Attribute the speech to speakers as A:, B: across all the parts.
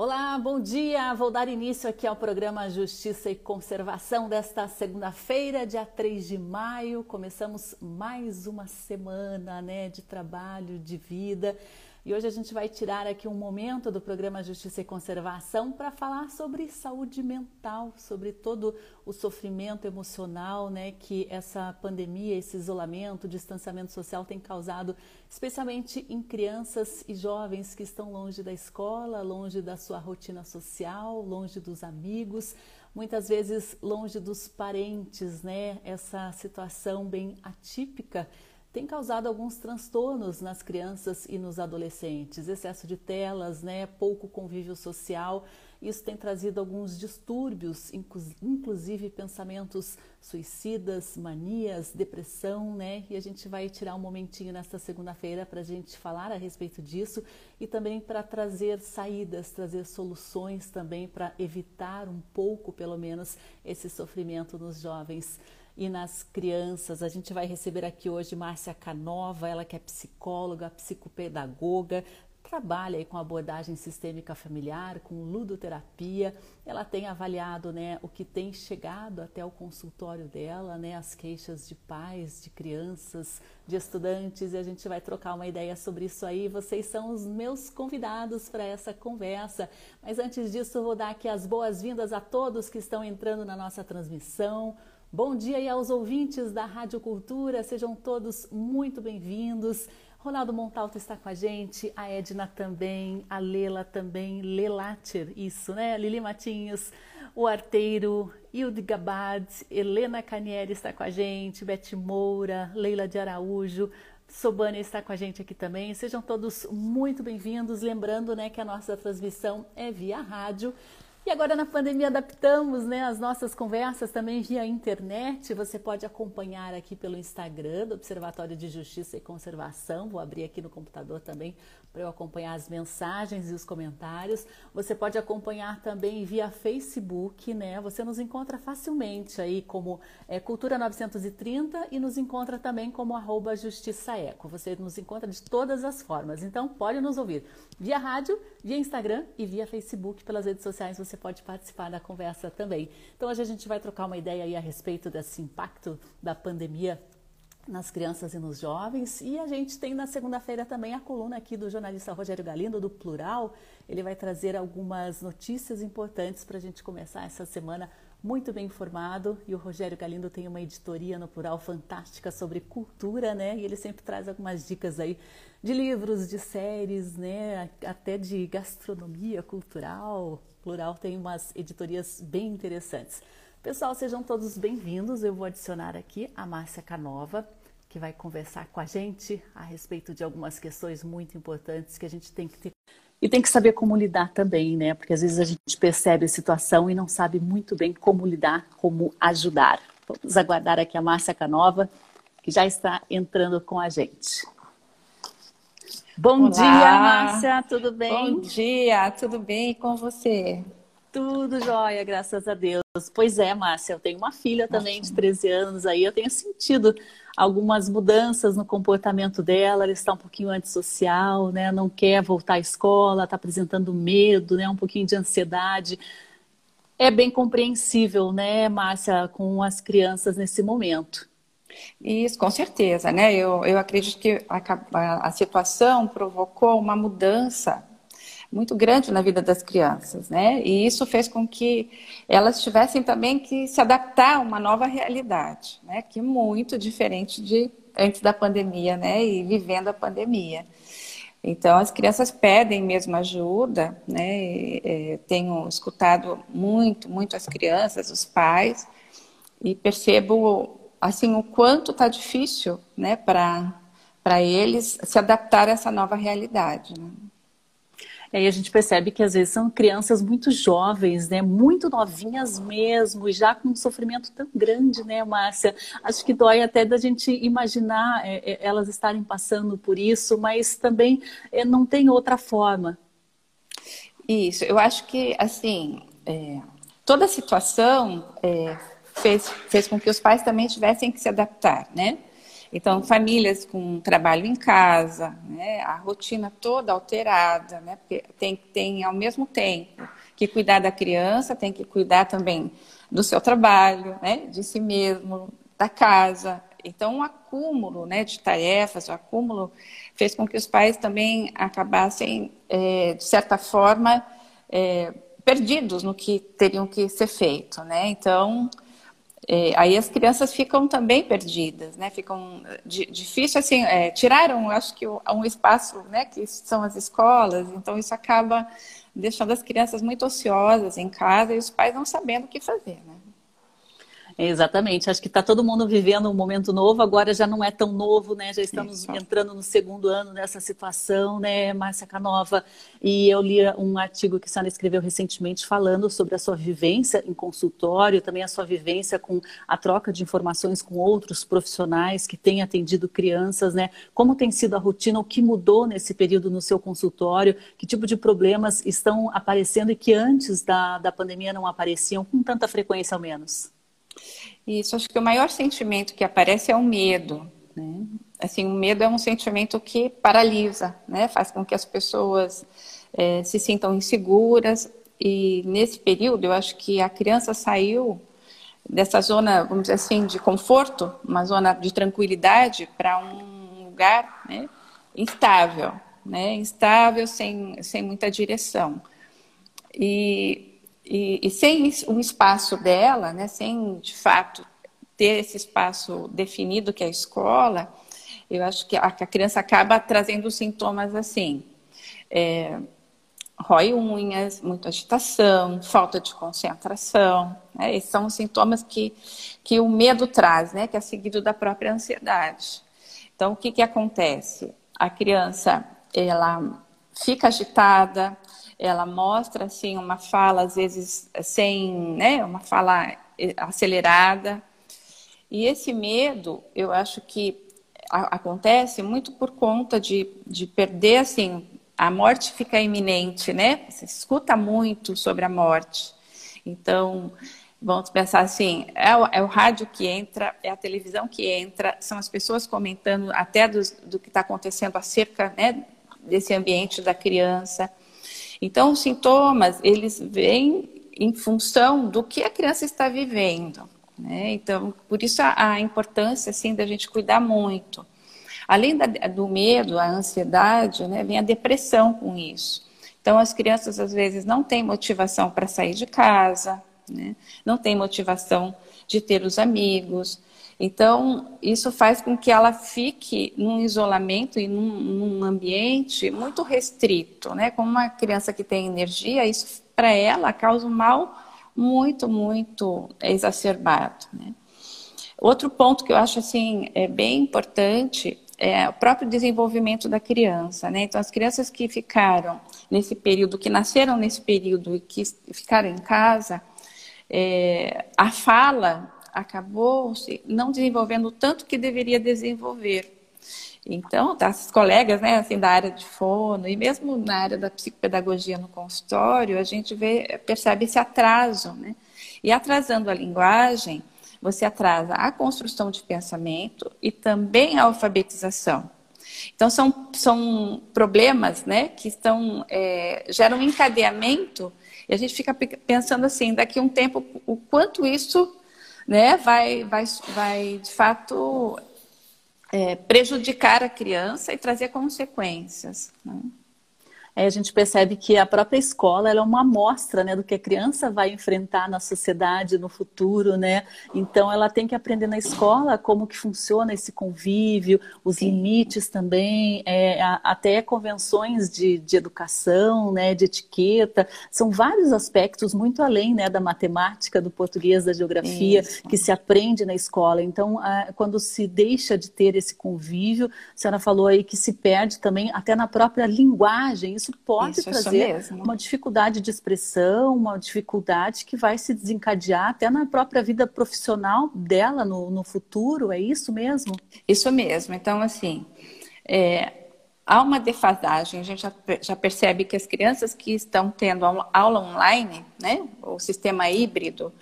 A: Olá, bom dia! Vou dar início aqui ao programa Justiça e Conservação desta segunda-feira, dia 3 de maio. Começamos mais uma semana né, de trabalho, de vida. E hoje a gente vai tirar aqui um momento do programa Justiça e Conservação para falar sobre saúde mental, sobre todo o sofrimento emocional né, que essa pandemia, esse isolamento, distanciamento social tem causado, especialmente em crianças e jovens que estão longe da escola, longe da sua rotina social, longe dos amigos, muitas vezes longe dos parentes, né? Essa situação bem atípica tem causado alguns transtornos nas crianças e nos adolescentes. Excesso de telas, né, pouco convívio social. Isso tem trazido alguns distúrbios, inclusive pensamentos suicidas, manias, depressão, né? E a gente vai tirar um momentinho nesta segunda-feira para a gente falar a respeito disso e também para trazer saídas, trazer soluções também para evitar um pouco, pelo menos, esse sofrimento nos jovens e nas crianças. A gente vai receber aqui hoje Márcia Canova, ela que é psicóloga, psicopedagoga, trabalha com abordagem sistêmica familiar, com ludoterapia. Ela tem avaliado né, o que tem chegado até o consultório dela, né, as queixas de pais, de crianças, de estudantes, e a gente vai trocar uma ideia sobre isso aí. Vocês são os meus convidados para essa conversa. Mas antes disso, vou dar aqui as boas-vindas a todos que estão entrando na nossa transmissão. Bom dia aí aos ouvintes da Rádio Cultura, sejam todos muito bem-vindos. Ronaldo Montalto está com a gente, a Edna também, a Lela também, Lelater, isso, né? Lili Matinhos, o Arteiro, Hilde Gabad, Helena Canieri está com a gente, Beth Moura, Leila de Araújo, Sobânia está com a gente aqui também. Sejam todos muito bem-vindos. Lembrando né, que a nossa transmissão é via rádio. E agora na pandemia adaptamos né, as nossas conversas também via internet. Você pode acompanhar aqui pelo Instagram do Observatório de Justiça e Conservação. Vou abrir aqui no computador também para eu acompanhar as mensagens e os comentários. Você pode acompanhar também via Facebook, né? Você nos encontra facilmente aí como é, Cultura 930 e nos encontra também como arroba Justiça Eco. Você nos encontra de todas as formas. Então pode nos ouvir via rádio, via Instagram e via Facebook pelas redes sociais. Você pode participar da conversa também. Então hoje a gente vai trocar uma ideia aí a respeito desse impacto da pandemia nas crianças e nos jovens. E a gente tem na segunda-feira também a coluna aqui do jornalista Rogério Galindo, do Plural. Ele vai trazer algumas notícias importantes para a gente começar essa semana muito bem informado. E o Rogério Galindo tem uma editoria no Plural fantástica sobre cultura, né? E ele sempre traz algumas dicas aí de livros, de séries, né? Até de gastronomia cultural. Plural tem umas editorias bem interessantes. Pessoal, sejam todos bem-vindos. Eu vou adicionar aqui a Márcia Canova, que vai conversar com a gente a respeito de algumas questões muito importantes que a gente tem que ter. E tem que saber como lidar também, né? Porque às vezes a gente percebe a situação e não sabe muito bem como lidar, como ajudar. Vamos aguardar aqui a Márcia Canova, que já está entrando com a gente. Bom Olá. dia, Márcia, tudo bem?
B: Bom dia, tudo bem e com você?
A: Tudo jóia, graças a Deus. Pois é, Márcia, eu tenho uma filha também de 13 anos aí, eu tenho sentido algumas mudanças no comportamento dela, ela está um pouquinho antissocial, né? Não quer voltar à escola, está apresentando medo, né? Um pouquinho de ansiedade. É bem compreensível, né, Márcia, com as crianças nesse momento.
B: Isso, com certeza, né? Eu, eu acredito que a, a situação provocou uma mudança muito grande na vida das crianças, né? E isso fez com que elas tivessem também que se adaptar a uma nova realidade, né? Que é muito diferente de antes da pandemia, né? E vivendo a pandemia. Então, as crianças pedem mesmo ajuda, né? E, é, tenho escutado muito, muito as crianças, os pais, e percebo, assim, o quanto está difícil, né? Para para eles se adaptar a essa nova realidade. Né?
A: E aí a gente percebe que às vezes são crianças muito jovens, né? Muito novinhas mesmo, já com um sofrimento tão grande, né, Márcia? Acho que dói até da gente imaginar é, é, elas estarem passando por isso, mas também é, não tem outra forma.
B: Isso, eu acho que, assim, é, toda a situação é, fez, fez com que os pais também tivessem que se adaptar, né? Então, famílias com trabalho em casa, né? a rotina toda alterada, né? porque tem, tem ao mesmo tempo que cuidar da criança, tem que cuidar também do seu trabalho, né? de si mesmo, da casa. Então, um acúmulo né, de tarefas, o um acúmulo fez com que os pais também acabassem, é, de certa forma, é, perdidos no que teriam que ser feito. Né? Então, é, aí as crianças ficam também perdidas, né? Ficam difícil assim, é, tiraram, acho que um espaço, né? Que são as escolas, então isso acaba deixando as crianças muito ociosas em casa e os pais não sabendo o que fazer, né?
A: Exatamente. Acho que está todo mundo vivendo um momento novo, agora já não é tão novo, né? Já estamos Isso. entrando no segundo ano dessa situação, né, Márcia Canova? E eu li um artigo que a senhora escreveu recentemente falando sobre a sua vivência em consultório, também a sua vivência com a troca de informações com outros profissionais que têm atendido crianças, né? Como tem sido a rotina, o que mudou nesse período no seu consultório, que tipo de problemas estão aparecendo e que antes da, da pandemia não apareciam com tanta frequência ao menos?
B: Isso, acho que o maior sentimento que aparece é o medo. Né? Assim, o medo é um sentimento que paralisa, né? faz com que as pessoas é, se sintam inseguras. E nesse período, eu acho que a criança saiu dessa zona, vamos dizer assim, de conforto, uma zona de tranquilidade, para um lugar né, instável, né? instável, sem, sem muita direção. E e, e, sem o espaço dela, né, sem de fato ter esse espaço definido que é a escola, eu acho que a, a criança acaba trazendo sintomas assim. É, rói unhas, muita agitação, falta de concentração. Né? Esses são os sintomas que, que o medo traz, né? que é seguido da própria ansiedade. Então, o que, que acontece? A criança ela fica agitada, ela mostra assim uma fala às vezes sem, né, uma fala acelerada. E esse medo, eu acho que a, acontece muito por conta de, de perder assim, a morte fica iminente, né? Você escuta muito sobre a morte. Então, vamos pensar assim, é o, é o, rádio que entra, é a televisão que entra, são as pessoas comentando até do, do que está acontecendo acerca né, desse ambiente da criança. Então, os sintomas, eles vêm em função do que a criança está vivendo. Né? Então, por isso a, a, importância, assim, da gente cuidar muito. Além da, do medo, a ansiedade, né, vem a depressão com isso. Então, as crianças, às vezes, não têm motivação para sair de casa, né? não têm motivação de ter os amigos, então, isso faz com que ela fique num isolamento e num, num ambiente muito restrito, né? Como uma criança que tem energia, isso para ela causa um mal muito, muito exacerbado, né? Outro ponto que eu acho assim é bem importante é o próprio desenvolvimento da criança, né? Então, as crianças que ficaram nesse período, que nasceram nesse período e que ficaram em casa, é, a fala acabou não desenvolvendo tanto que deveria desenvolver. Então, as colegas, né, assim, da área de fono e mesmo na área da psicopedagogia no consultório, a gente vê, percebe esse atraso, né? E atrasando a linguagem, você atrasa a construção de pensamento e também a alfabetização. Então, são, são problemas né, que estão, é, geram um encadeamento e a gente fica pensando assim, daqui a um tempo, o quanto isso né, vai, vai, vai de fato é, prejudicar a criança e trazer consequências. Né?
A: Aí a gente percebe que a própria escola é uma amostra né, do que a criança vai enfrentar na sociedade no futuro, né? Então ela tem que aprender na escola como que funciona esse convívio, os limites também, é, até convenções de, de educação, né, de etiqueta. São vários aspectos muito além né, da matemática, do português, da geografia, Isso. que se aprende na escola. Então, quando se deixa de ter esse convívio, a senhora falou aí que se perde também até na própria linguagem. Isso isso pode isso, trazer isso uma dificuldade de expressão, uma dificuldade que vai se desencadear até na própria vida profissional dela no, no futuro, é isso mesmo?
B: Isso mesmo. Então, assim, é, há uma defasagem, a gente já, já, percebe que as crianças que estão tendo aula online, né, o sistema híbrido,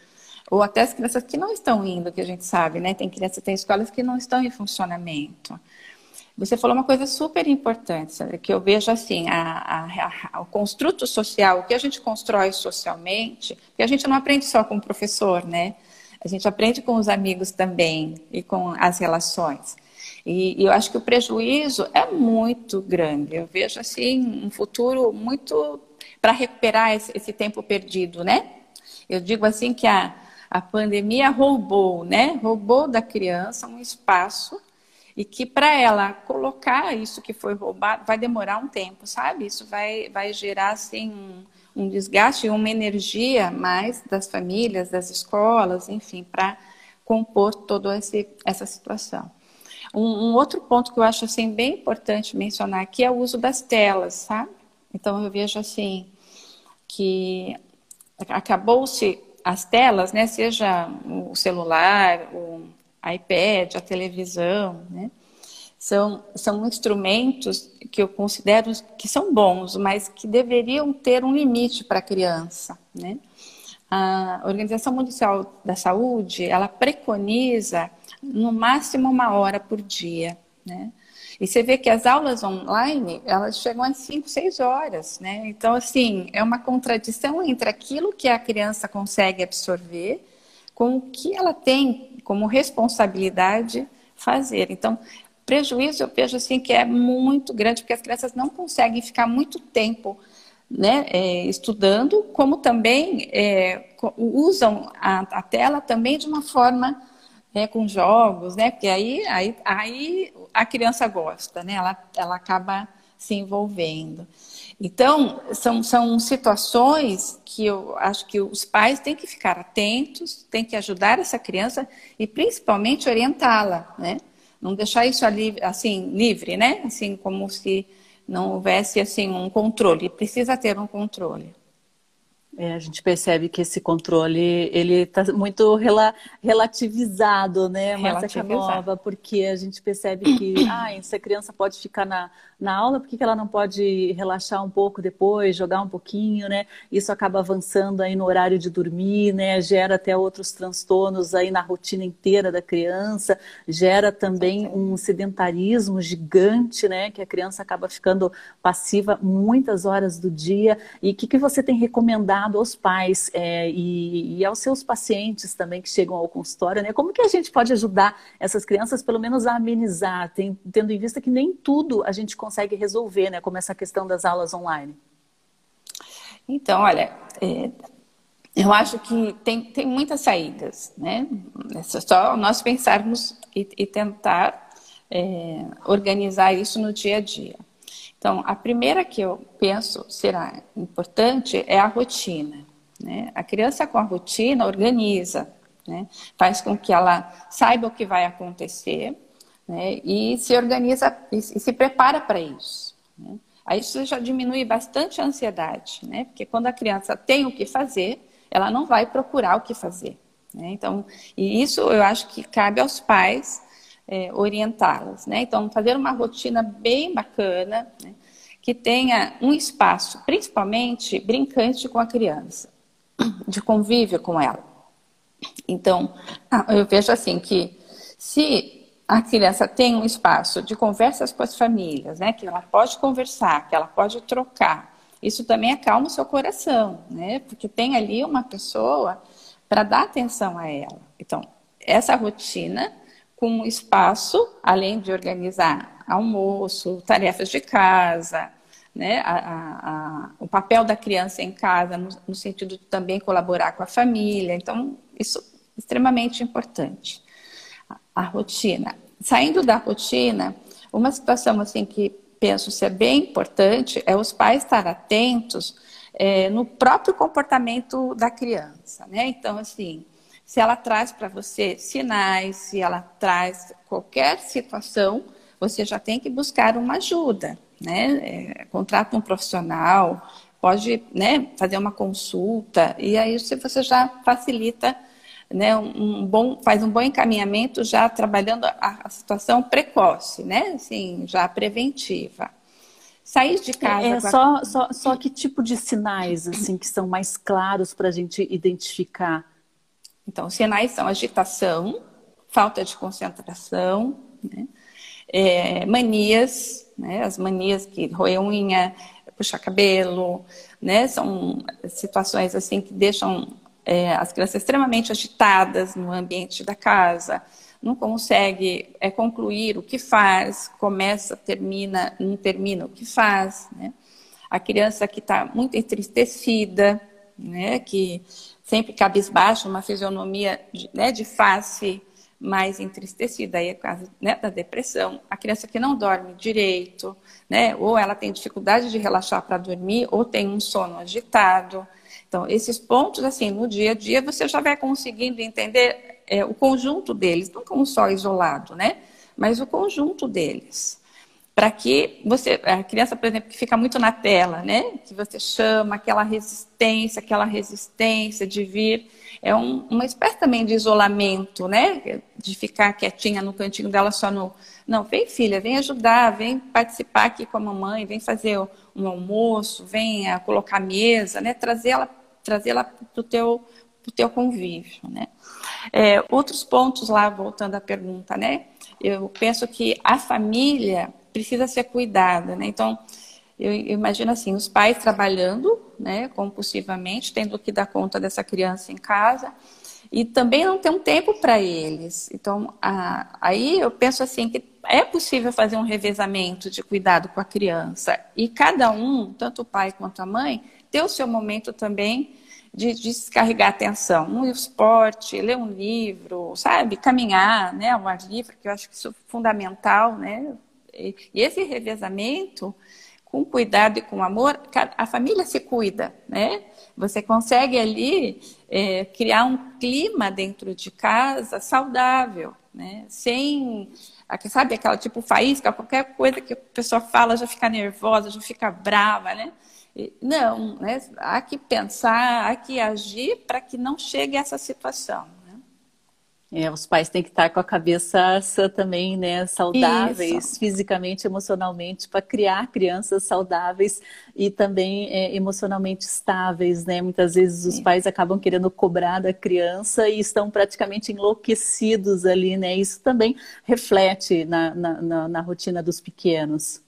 B: ou até as crianças que não estão indo, que a gente sabe, né? Tem crianças, tem escolas que não estão em funcionamento. Você falou uma coisa super importante, que eu vejo assim, a, a, a, o construto social, o que a gente constrói socialmente, que a gente não aprende só com o professor, né? A gente aprende com os amigos também e com as relações. E, e eu acho que o prejuízo é muito grande. Eu vejo assim um futuro muito para recuperar esse, esse tempo perdido, né? Eu digo assim que a, a pandemia roubou, né? Roubou da criança um espaço e que para ela colocar isso que foi roubado vai demorar um tempo, sabe? Isso vai, vai gerar assim um, um desgaste e uma energia mais das famílias, das escolas, enfim, para compor toda essa situação. Um, um, outro ponto que eu acho assim bem importante mencionar aqui é o uso das telas, sabe? Então eu vejo assim que acabou-se as telas, né? Seja o celular, o iPad, a televisão, né? São, são instrumentos que eu considero que são bons, mas que deveriam ter um limite para a criança, né? A Organização Mundial da Saúde, ela preconiza no máximo uma hora por dia, né? E você vê que as aulas online, elas chegam a 5, 6 horas, né? Então, assim, é uma contradição entre aquilo que a criança consegue absorver com o que ela tem como responsabilidade fazer. Então, prejuízo eu vejo assim que é muito grande, porque as crianças não conseguem ficar muito tempo né, é, estudando, como também é, usam a, a, tela também de uma forma é, com jogos, né? Porque aí, aí, aí a criança gosta, né? Ela, ela acaba se envolvendo. Então, são, são situações que eu acho que os pais têm que ficar atentos, têm que ajudar essa criança e principalmente orientá-la, né? Não deixar isso ali, assim, livre, né? Assim, como se não houvesse, assim, um controle. Precisa ter um controle.
A: É, a gente percebe que esse controle ele está muito rela, relativizado, né, Márcia Nova, porque a gente percebe que ah, essa criança pode ficar na, na aula, por que ela não pode relaxar um pouco depois, jogar um pouquinho, né? Isso acaba avançando aí no horário de dormir, né? Gera até outros transtornos aí na rotina inteira da criança, gera também um sedentarismo gigante, né? Que a criança acaba ficando passiva muitas horas do dia. E o que, que você tem recomendado aos pais é, e, e aos seus pacientes também que chegam ao consultório, né? Como que a gente pode ajudar essas crianças, pelo menos, a amenizar, tem, tendo em vista que nem tudo a gente consegue resolver, né? Como essa questão das aulas online.
B: Então, olha, é, eu acho que tem, tem muitas saídas, né? É só nós pensarmos e, e tentar é, organizar isso no dia a dia. Então, a primeira que eu penso será importante é a rotina. Né? A criança com a rotina organiza, né? faz com que ela saiba o que vai acontecer, né? e se organiza e, se prepara para isso. Né? Aí isso já diminui bastante a ansiedade, né? porque quando a criança tem o que fazer, ela não vai procurar o que fazer. Né? Então, e isso eu acho que cabe aos pais é, orientá-las. Né? Então, fazer uma rotina bem bacana, né? que tenha um espaço, principalmente brincante com a criança, de convívio com ela. Então, eu vejo assim que se a criança tem um espaço de conversas com as famílias, né? Que ela pode conversar, que ela pode trocar. Isso também acalma o seu coração, né? Porque tem ali uma pessoa para dar atenção a ela. Então, essa rotina com espaço, além de organizar almoço, tarefas de casa, né? A, a, a, o papel da criança em casa, no, no sentido de também colaborar com a família. Então, isso é extremamente importante a rotina. Saindo da rotina, uma situação assim que penso ser bem importante é os pais estar atentos é, no próprio comportamento da criança, né? Então, assim, se ela traz para você sinais, se ela traz qualquer situação, você já tem que buscar uma ajuda, né? É, contrata um profissional, pode né, fazer uma consulta, e aí você já facilita né, um bom, faz um bom encaminhamento já trabalhando a, a situação precoce, né, assim, já preventiva. Sair de casa.
A: É, só, a... só, só que tipo de sinais assim que são mais claros para a gente identificar?
B: Então, os sinais são agitação, falta de concentração, né? é, manias, né? as manias que roer unha, puxar cabelo, né? São situações assim que deixam é, as crianças extremamente agitadas no ambiente da casa, não consegue é, concluir o que faz, começa, termina, não termina o que faz, né? A criança que está muito entristecida, né? Que sempre cabisbaixa, uma fisionomia de, né, de face mais entristecida, aí é caso né, da depressão. A criança que não dorme direito, né, ou ela tem dificuldade de relaxar para dormir, ou tem um sono agitado. Então, esses pontos, assim, no dia a dia, você já vai conseguindo entender é, o conjunto deles, não como só isolado, né, mas o conjunto deles. Para que você, a criança, por exemplo, que fica muito na tela, né, que você chama aquela resistência, aquela resistência de vir é um, uma espécie também de isolamento, né? De ficar quietinha no cantinho dela só no. Não, vem filha, vem ajudar, vem participar aqui com a mamãe, vem fazer um almoço, vem a colocar mesa, né? Trazê-la trazê para o teu, pro teu convívio, né? É, outros pontos lá, voltando à pergunta, né? Eu penso que a família precisa ser cuidada, né? Então, eu, imagino assim, os pais trabalhando, né, compulsivamente, tendo que dar conta dessa criança em casa, e também não tem um tempo para eles. Então, a, aí eu penso assim que é possível fazer um revezamento de cuidado com a criança e cada um, tanto o pai quanto a mãe, ter o seu momento também de, de descarregar a atenção. Um esporte, ler um livro, sabe? Caminhar, né? Ao ar que eu acho que isso é fundamental, né? E, esse revezamento com cuidado e com amor, a família se cuida, né? Você consegue ali é, criar um clima dentro de casa saudável, né? Sem, sabe, aquela tipo faísca, qualquer coisa que a pessoa fala já fica nervosa, já fica brava, né? Não, né? há que pensar, há que agir para que não chegue a essa situação.
A: É, os pais têm que estar com a cabeça também, né? Saudáveis, Isso. fisicamente, emocionalmente, para criar crianças saudáveis e também é, emocionalmente estáveis, né? Muitas vezes os Sim. pais acabam querendo cobrar da criança e estão praticamente enlouquecidos ali, né? Isso também reflete na, na, na, na rotina dos pequenos.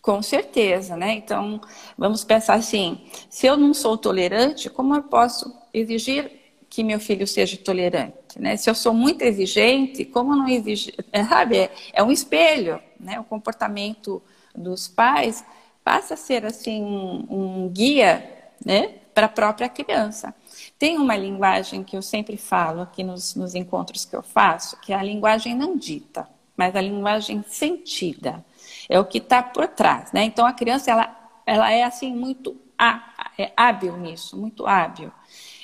B: Com certeza, né? Então, vamos pensar assim: se eu não sou tolerante, como eu posso exigir que meu filho seja tolerante? Né? Se eu sou muito exigente, como não exige, sabe, é, um espelho, né? O comportamento dos pais passa a ser assim um, um guia, né, para a própria criança. Tem uma linguagem que eu sempre falo aqui nos, nos encontros que eu faço, que é a linguagem não dita, mas a linguagem sentida. É o que está por trás, né? Então a criança ela, ela é assim muito é hábil nisso, muito hábil.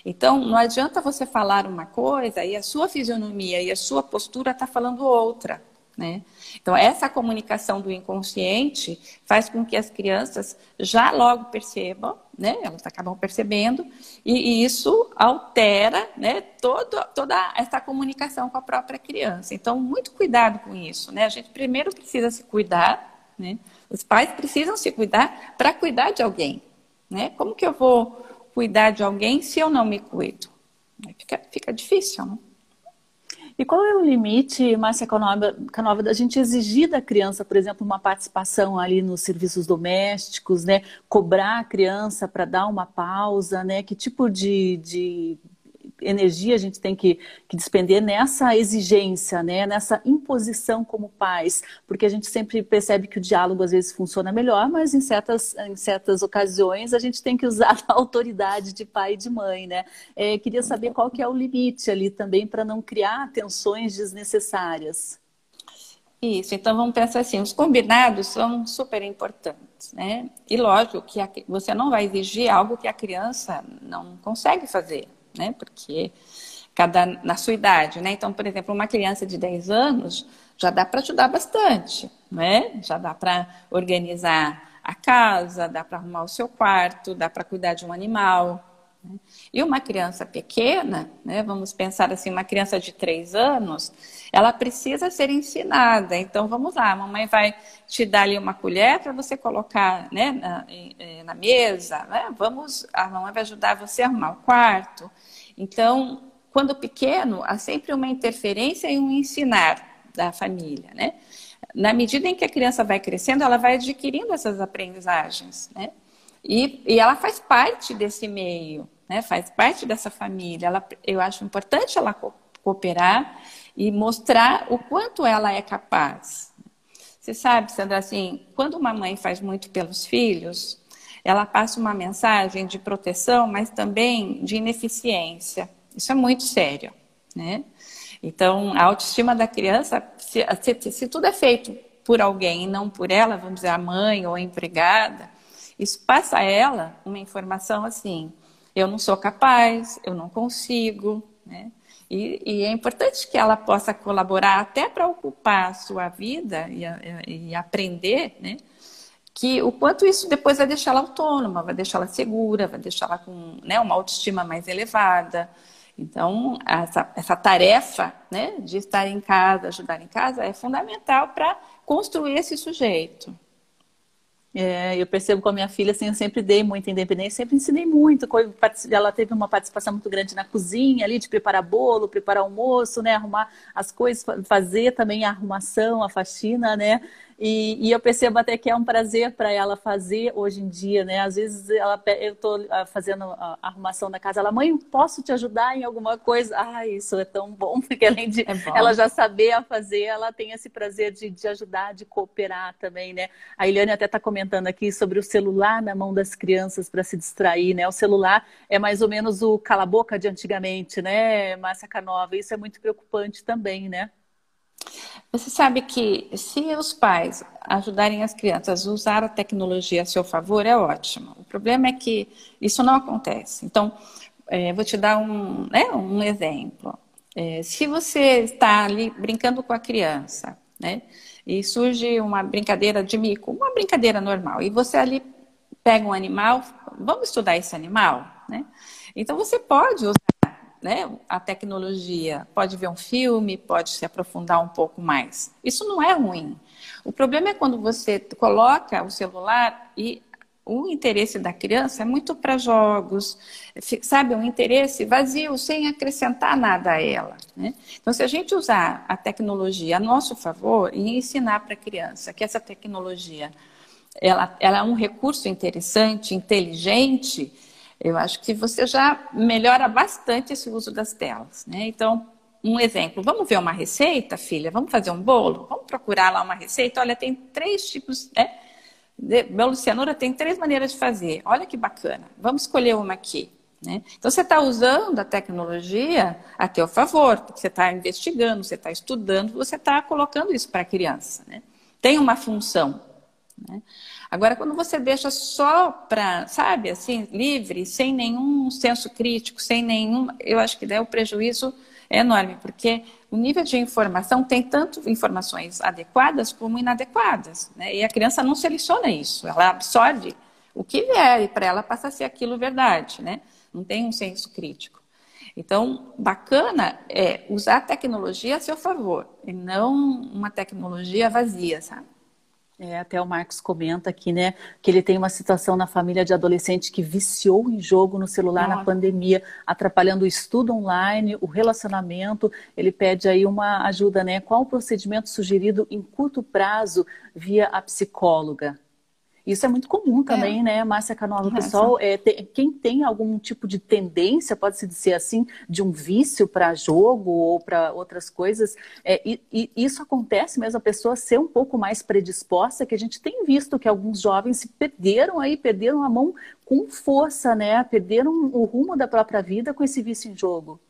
B: Então, não adianta você falar uma coisa e a sua fisionomia e a sua postura está falando outra. Né? Então, essa comunicação do inconsciente faz com que as crianças já logo percebam, né? elas acabam percebendo, e, isso altera né, todo, toda essa comunicação com a própria criança. Então, muito cuidado com isso. Né? A gente primeiro precisa se cuidar, né? os pais precisam se cuidar para cuidar de alguém. Né? Como que eu vou cuidar de alguém se eu não me cuido? Fica, fica difícil, né?
A: E qual é o limite, Márcia Canova, da gente exigir da criança, por exemplo, uma participação ali nos serviços domésticos, né? Cobrar a criança para dar uma pausa, né? Que tipo de, de energia a gente tem que, que despender nessa exigência, né? nessa imposição como pais, porque a gente sempre percebe que o diálogo às vezes funciona melhor, mas em certas, em certas ocasiões a gente tem que usar a autoridade de pai e de mãe, né? É, queria saber qual que é o limite ali também para não criar tensões desnecessárias.
B: Isso, então vamos pensar assim, os combinados são super importantes, né? E lógico que a, você não vai exigir algo que a criança não consegue fazer, né? Porque cada na sua idade, né? Então, por exemplo, uma criança de 10 anos já dá para ajudar bastante, né? Já dá para organizar a casa, dá para arrumar o seu quarto, dá para cuidar de um animal. Né? E uma criança pequena, né? Vamos pensar assim, uma criança de 3 anos, ela precisa ser ensinada. Então, vamos lá, a mamãe vai te dar ali uma colher para você colocar né, na, eh, na mesa, né? Vamos, a mamãe vai ajudar você a arrumar o quarto. Então, quando pequeno, há sempre uma interferência e um ensinar da família, né? Na medida em que a criança vai crescendo, ela vai adquirindo essas aprendizagens, né? E, e ela faz parte desse meio, né? Faz parte dessa família. Ela, eu acho importante ela cooperar e mostrar o quanto ela é capaz. Você sabe, Sandra, assim, quando uma mãe faz muito pelos filhos, ela passa uma mensagem de proteção, mas também de ineficiência. Isso é muito sério, né? Então, a autoestima da criança, se, se, se, tudo é feito por alguém e não por ela, vamos dizer, a mãe ou a empregada, isso passa a ela uma informação assim: eu não sou capaz, eu não consigo, né? E, e, é importante que ela possa colaborar até para ocupar a sua vida e, e, aprender, né? Que o quanto isso depois vai deixá-la autônoma, vai deixá-la segura, vai deixá-la com né, uma autoestima mais elevada. Então, essa, essa tarefa né, de estar em casa, ajudar em casa, é fundamental para construir esse sujeito.
A: É, eu percebo com a minha filha, assim, eu sempre dei muita independência, sempre ensinei muito. Ela teve uma participação muito grande na cozinha, ali, de preparar bolo, preparar almoço, né? Arrumar as coisas, fazer também a arrumação, a faxina, né? E, e, eu percebo até que é um prazer para ela fazer hoje em dia, né? Às vezes ela, eu estou ah, fazendo a arrumação da casa, ela, mãe, posso te ajudar em alguma coisa? Ah, isso é tão bom, porque além de é ela já saber a fazer, ela tem esse prazer de, de ajudar, de cooperar também, né? A Eliane até está comentando aqui sobre o celular na mão das crianças para se distrair, né? O celular é mais ou menos o cala-boca de antigamente, né, Márcia Canova? Isso é muito preocupante também, né?
B: Você sabe que se os pais ajudarem as crianças a usar a tecnologia a seu favor, é ótimo. O problema é que isso não acontece. Então, é, vou te dar um, né, um exemplo. É, se você está ali brincando com a criança, né, e surge uma brincadeira de mico, uma brincadeira normal, e você ali pega um animal, vamos estudar esse animal, né? Então você pode usar né, a tecnologia, pode ver um filme, pode se aprofundar um pouco mais. Isso não é ruim. O problema é quando você coloca o celular e o interesse da criança é muito para jogos, sabe, um interesse vazio, sem acrescentar nada a ela. Né? Então, se a gente usar a tecnologia a nosso favor e ensinar para a criança que essa tecnologia ela, ela é um recurso interessante, inteligente, eu acho que você já melhora bastante esse uso das telas. Né? Então, um exemplo, vamos ver uma receita, filha? Vamos fazer um bolo? Vamos procurar lá uma receita? Olha, tem três tipos, né? De cenoura tem três maneiras de fazer. Olha que bacana. Vamos escolher uma aqui. Né? Então, você está usando a tecnologia a teu favor, porque você está investigando, você está estudando, você está colocando isso para a criança. Né? Tem uma função. Né? Agora, quando você deixa só para, sabe, assim, livre, sem nenhum senso crítico, sem nenhum. Eu acho que daí o prejuízo é enorme, porque o nível de informação tem tanto informações adequadas como inadequadas. Né? E a criança não seleciona isso, ela absorve o que vier e para ela passa a ser aquilo verdade, né? Não tem um senso crítico. Então, bacana é usar a tecnologia a seu favor e não uma tecnologia vazia, sabe?
A: É, até o Marcos comenta aqui, né, que ele tem uma situação na família de adolescente que viciou em jogo no celular Nossa. na pandemia, atrapalhando o estudo online, o relacionamento. Ele pede aí uma ajuda, né? Qual o procedimento sugerido em curto prazo via a psicóloga? Isso é muito comum também, é. né, Márcia Canova? O pessoal, é, tem, quem tem algum tipo de tendência, pode-se dizer assim, de um vício para jogo ou para outras coisas, é, e, e, isso acontece mesmo, a pessoa ser um pouco mais predisposta, que a gente tem visto que alguns jovens se perderam aí, perderam a mão com força, né? Perderam o rumo da própria vida com esse vício em jogo.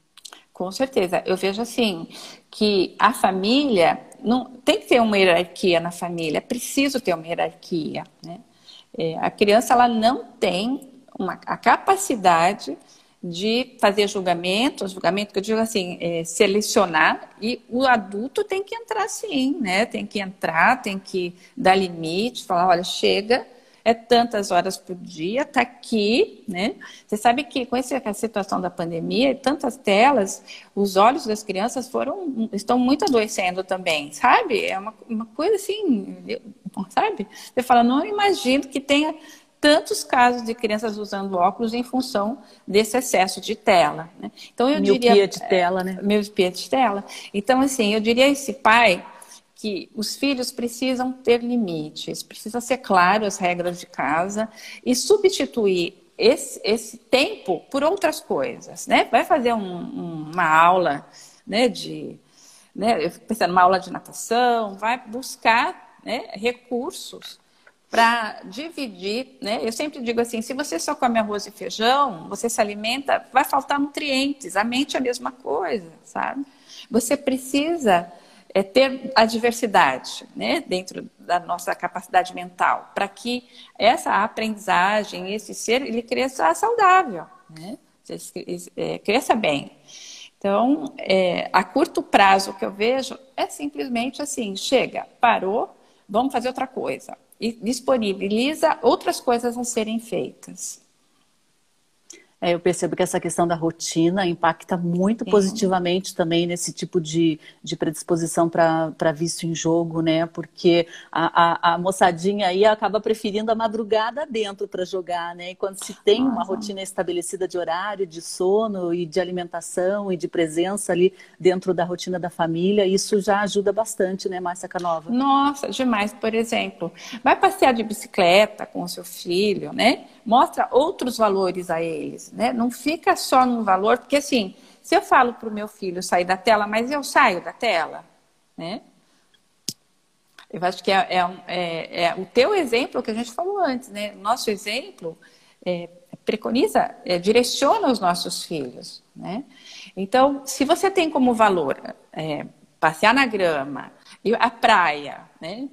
B: Com certeza. Eu vejo assim que a família não tem que ter uma hierarquia na família, é preciso ter uma hierarquia. Né? É, a criança ela não tem uma, a capacidade de fazer julgamento, julgamento que eu digo assim, é, selecionar, e o adulto tem que entrar sim, né? Tem que entrar, tem que dar limite, falar, olha, chega, é tantas horas por dia, está aqui, né? Você sabe que com essa situação da pandemia, tantas telas, os olhos das crianças foram, estão muito adoecendo também, sabe? É uma, uma coisa assim, sabe? Você fala, não imagino que tenha tantos casos de crianças usando óculos em função desse excesso de tela. Né?
A: Então eu miopia diria de tela, né?
B: Miopia de tela. Então assim, eu diria esse pai que os filhos precisam ter limites, precisa ser claro as regras de casa e substituir esse, esse tempo por outras coisas, né? Vai fazer um, um, uma aula, né, de, né, pensando numa aula de natação, vai buscar né, recursos para dividir, né? Eu sempre digo assim, se você só come arroz e feijão, você se alimenta, vai faltar nutrientes. A mente é a mesma coisa, sabe? Você precisa é, ter a diversidade, né? Dentro da nossa capacidade mental, para que essa aprendizagem, esse ser, ele cresça saudável, né? É, cresça bem. Então, é, a curto prazo, o que eu vejo é simplesmente assim: chega, parou, vamos fazer outra coisa e disponibiliza outras coisas a serem feitas.
A: É, eu percebo que essa questão da rotina impacta muito Sim. positivamente também nesse tipo de, de predisposição para vício em jogo, né? Porque a, a, a, moçadinha aí acaba preferindo a madrugada dentro para jogar, né? E quando se tem Nossa. uma rotina estabelecida de horário, de sono e de alimentação e de presença ali dentro da rotina da família, isso já ajuda bastante, né, Márcia Canova?
B: Nossa, demais. Por exemplo, vai passear de bicicleta com o seu filho, né? mostra outros valores a eles, né? Não fica só num valor, porque assim, se eu falo para o meu filho sair da tela, mas eu saio da tela, né? Eu acho que é, é, é, é o teu exemplo que a gente falou antes, né? Nosso exemplo é, preconiza, é, direciona os nossos filhos, né? Então, se você tem como valor é, passear na grama, a praia, né?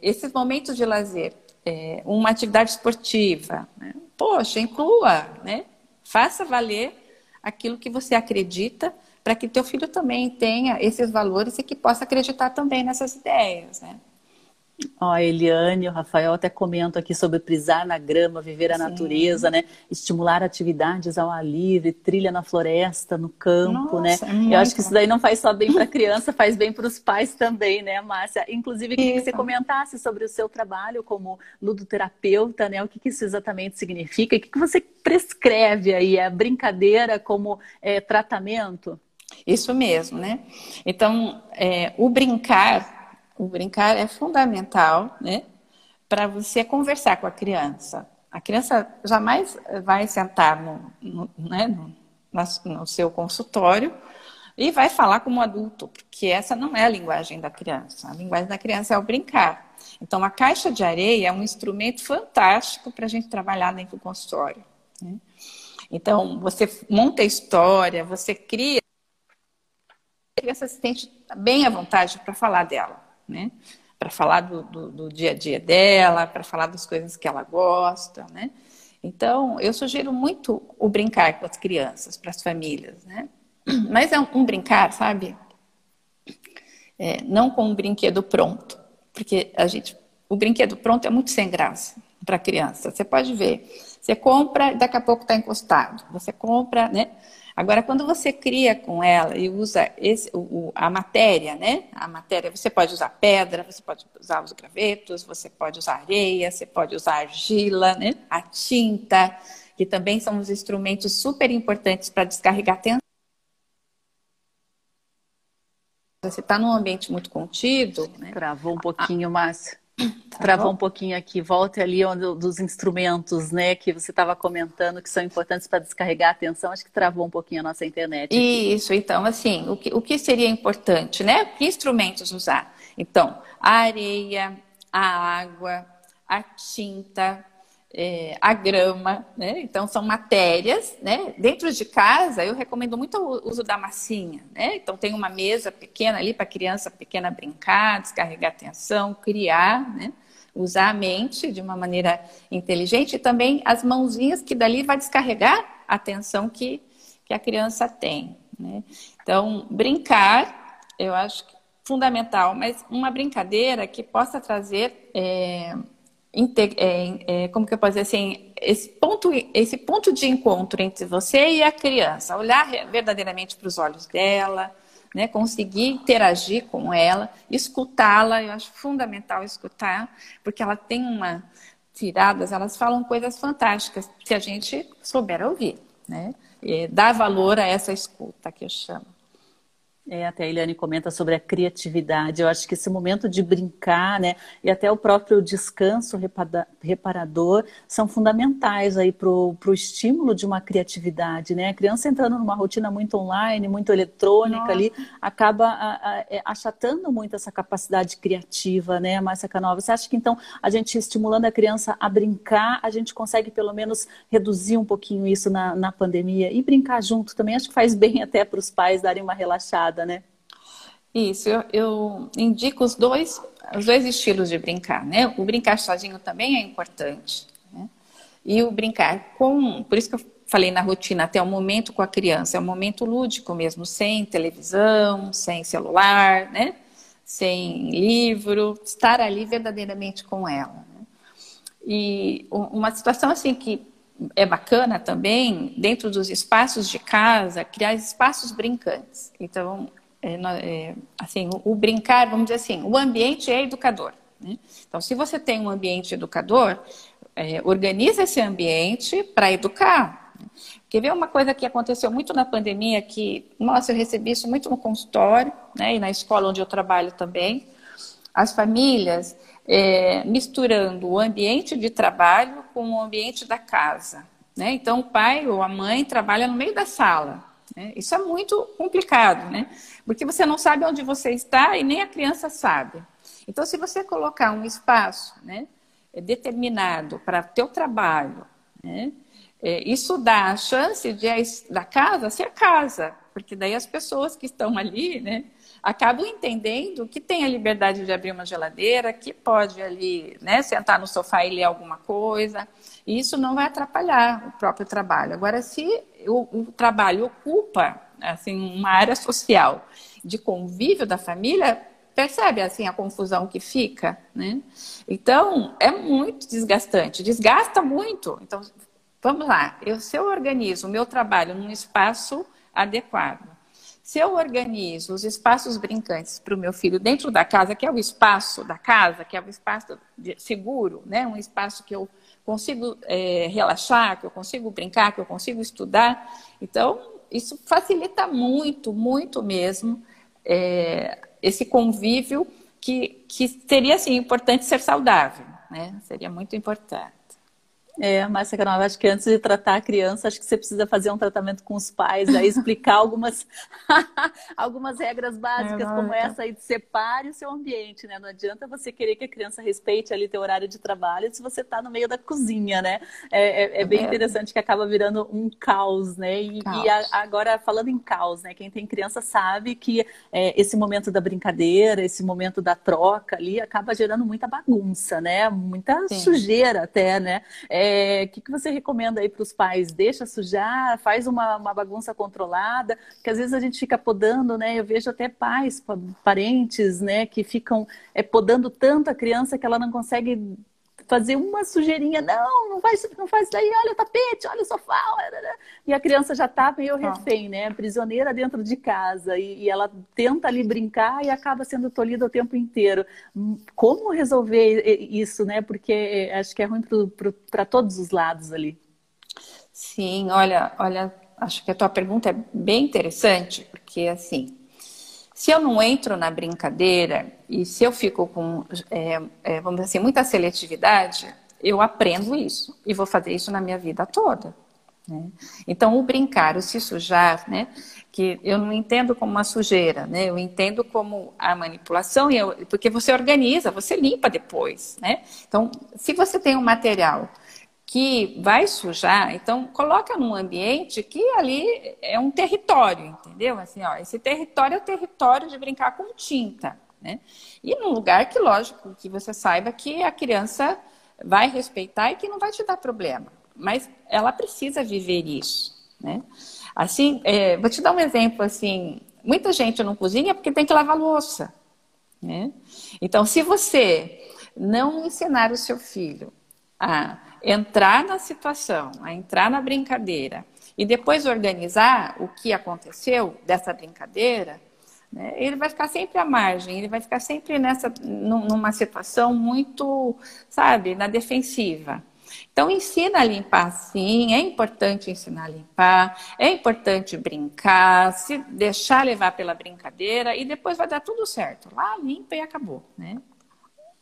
B: esses momentos de lazer é, uma atividade esportiva. Né? Poxa, inclua, né? Faça valer aquilo que você acredita para que teu filho também tenha esses valores e que possa acreditar também nessas ideias. Né?
A: Ó, a Eliane, o Rafael até comentam aqui sobre pisar na grama, viver a Sim. natureza, né? Estimular atividades ao ar livre, trilha na floresta, no campo, né? Nossa, né? É Eu acho que isso daí não faz só bem para a criança, faz bem para os pais também, né, Márcia? Inclusive, queria que você comentasse sobre o seu trabalho como ludoterapeuta, né? O que, que isso exatamente significa? O que, que você prescreve aí? A brincadeira como é, tratamento?
B: Isso mesmo, né? Então, é, o brincar o brincar é fundamental, né? Para você conversar com a criança. A criança jamais vai sentar no, no, né, no, no seu consultório e vai falar como adulto, porque essa não é a linguagem da criança. A linguagem da criança é o brincar. Então, a caixa de areia é um instrumento fantástico para a gente trabalhar dentro do consultório. Né? Então, você monta a história, você cria. A criança se sente bem à vontade para falar dela né? Para falar do, do, do, dia a dia dela, para falar das coisas que ela gosta, né? Então, eu sugiro muito o brincar com as crianças, para as famílias, né? Mas é um, um brincar, sabe? É, não com um brinquedo pronto, porque a gente, o brinquedo pronto é muito sem graça para a criança. Você pode ver, você compra, daqui a pouco está encostado. Você compra, né? Agora, quando você cria com ela e usa esse, o, a matéria, né? A matéria, você pode usar pedra, você pode usar os gravetos, você pode usar areia, você pode usar argila, né? A tinta, que também são os instrumentos super importantes para descarregar tensão. Você está num ambiente muito contido.
A: Né? Travou um pouquinho, Márcia. Tá Travou um pouquinho aqui, volte ali onde, dos instrumentos, né, que você estava comentando que são importantes para descarregar a atenção. Acho que travou um pouquinho a nossa internet.
B: Aqui. Isso, então, assim, o que, o que seria importante, né? Que instrumentos usar? Então, a areia, a água, a tinta, é, a grama, né? Então são matérias, né? Dentro de casa eu recomendo muito o uso da massinha, né? Então tem uma mesa pequena ali para criança pequena brincar, descarregar atenção, criar, né? Usar a mente de uma maneira inteligente e também as mãozinhas que dali vai descarregar a atenção que, que a criança tem, né? Então brincar, eu acho fundamental, mas uma brincadeira que possa trazer é, é, é, como que eu posso dizer assim, esse ponto, esse ponto de encontro entre você e a criança, olhar verdadeiramente para os olhos dela, né, conseguir interagir com ela, escutá-la, eu acho fundamental escutar, porque ela tem uma tiradas, elas falam coisas fantásticas, se a gente souber ouvir, né? E dar valor a essa escuta que eu chamo.
A: É, até a Eliane comenta sobre a criatividade. Eu acho que esse momento de brincar, né, e até o próprio descanso reparador são fundamentais aí para o estímulo de uma criatividade, né? A criança entrando numa rotina muito online, muito eletrônica Nossa. ali, acaba a, a, é, achatando muito essa capacidade criativa, né, Márcia Canova? Você acha que então a gente estimulando a criança a brincar, a gente consegue pelo menos reduzir um pouquinho isso na, na pandemia e brincar junto também? Acho que faz bem até para os pais darem uma relaxada né?
B: Isso, eu, eu, indico os dois, os dois estilos de brincar, né? O brincar sozinho também é importante, né? E o brincar com, por isso que eu falei na rotina até o momento com a criança, é um momento lúdico mesmo, sem televisão, sem celular, né? Sem livro, estar ali verdadeiramente com ela. Né? E uma situação assim que é bacana também, dentro dos espaços de casa, criar espaços brincantes. Então, é, é, assim, o, o, brincar, vamos dizer assim, o ambiente é educador. Né? Então, se você tem um ambiente educador, é, organiza esse ambiente para educar. Quer ver uma coisa que aconteceu muito na pandemia, que, nossa, eu recebi isso muito no consultório, né, e na escola onde eu trabalho também. As famílias é, misturando o ambiente de trabalho com o ambiente da casa. Né? Então, o pai ou a mãe trabalha no meio da sala. Né? Isso é muito complicado, né? porque você não sabe onde você está e nem a criança sabe. Então, se você colocar um espaço né, determinado para teu trabalho, né, é, isso dá a chance de da casa ser casa, porque daí as pessoas que estão ali, né, acabam entendendo que tem a liberdade de abrir uma geladeira, que pode ali, né, sentar no sofá e ler alguma coisa. E isso não vai atrapalhar o próprio trabalho. Agora, se o, o trabalho ocupa assim uma área social de convívio da família, percebe assim a confusão que fica, né? Então é muito desgastante, desgasta muito. Então vamos lá, eu se eu organizo o meu trabalho num espaço adequado, se eu organizo os espaços brincantes para o meu filho dentro da casa, que é o espaço da casa, que é o espaço seguro, né? um espaço que eu consigo é, relaxar, que eu consigo brincar, que eu consigo estudar. Então, isso facilita muito, muito mesmo é, esse convívio que, que seria assim, importante ser saudável. Né? Seria muito importante.
A: É, Márcia Canova, acho que antes de tratar a criança, acho que você precisa fazer um tratamento com os pais, aí explicar algumas, algumas regras básicas, é, como essa aí de separe o seu ambiente, né? Não adianta você querer que a criança respeite ali teu horário de trabalho se você está no meio da cozinha, né? É, é, é bem é. interessante que acaba virando um caos, né? E, caos. e a, agora, falando em caos, né? Quem tem criança sabe que é, esse momento da brincadeira, esse momento da troca ali, acaba gerando muita bagunça, né? Muita Sim. sujeira até, né? É, é, que, que você recomenda aí para os pais? Deixa sujar, faz uma, uma bagunça controlada, que às vezes a gente fica podando, né? Eu vejo até pais, parentes, né, que ficam é, podando tanto a criança que ela não consegue fazer uma sujeirinha, não, não faz, não faz daí, olha o tapete, olha o sofá, e a criança já está meio refém, né, prisioneira dentro de casa, e, e, ela tenta ali brincar e acaba sendo tolhida o tempo inteiro. Como resolver isso, né, porque acho que é ruim para todos os lados ali.
B: Sim, olha, olha, acho que a tua pergunta é bem interessante, porque assim, se eu não entro na brincadeira e se eu fico com, é, é, vamos dizer assim, muita seletividade, eu aprendo isso e vou fazer isso na minha vida toda. Né? Então, o brincar, o se sujar, né? que eu não entendo como uma sujeira, né? eu entendo como a manipulação, porque você organiza, você limpa depois. Né? Então, se você tem um material que vai sujar, então coloca num ambiente que ali é um território, entendeu? Assim, ó, esse território é o território de brincar com tinta, né? E num lugar que, lógico, que você saiba que a criança vai respeitar e que não vai te dar problema, mas ela precisa viver isso, né? Assim, é, vou te dar um exemplo, assim, muita gente não cozinha porque tem que lavar louça, né? Então, se você não ensinar o seu filho a entrar na situação, a entrar na brincadeira e depois organizar o que aconteceu dessa brincadeira, né? ele vai ficar sempre à margem, ele vai ficar sempre nessa, numa situação muito, sabe, na defensiva. Então, ensina a limpar sim, é importante ensinar a limpar, é importante brincar, se deixar levar pela brincadeira e depois vai dar tudo certo. Lá limpa e acabou, né?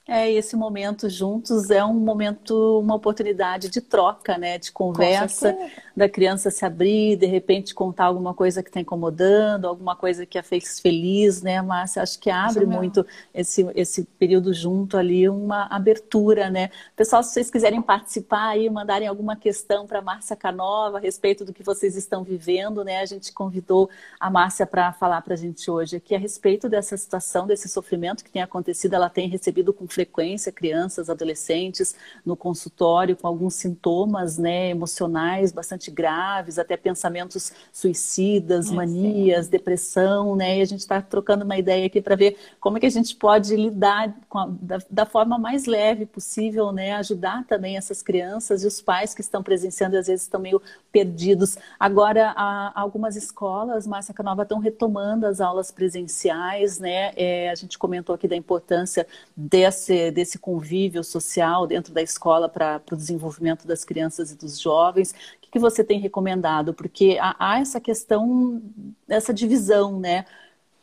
A: É, esse momento juntos é um momento, uma oportunidade de troca, né? De conversa, da criança se abrir, de repente contar alguma coisa que está incomodando, alguma coisa que a fez feliz, né, Márcia? Acho que abre muito esse, esse período junto ali, uma abertura, né? Pessoal, se vocês quiserem participar aí, mandarem alguma questão para a Márcia Canova a respeito do que vocês estão vivendo, né? A gente convidou a Márcia para falar para a gente hoje aqui a respeito dessa situação, desse sofrimento que tem acontecido. Ela tem recebido com frequência crianças, adolescentes no consultório com alguns sintomas né, emocionais bastante graves, até pensamentos suicidas, é, manias, sim. depressão, né? E a gente está trocando uma ideia aqui para ver como é que a gente pode lidar a, da, da, forma mais leve possível, né? Ajudar também essas crianças e os pais que estão presenciando e às vezes estão meio perdidos. Agora, a, algumas escolas, Márcia Canova, estão retomando as aulas presenciais, né? É, a gente comentou aqui da importância dessa desse, desse convívio social dentro da escola para o desenvolvimento das crianças e dos jovens? O que, que você tem recomendado? Porque há, há, essa questão, essa divisão, né?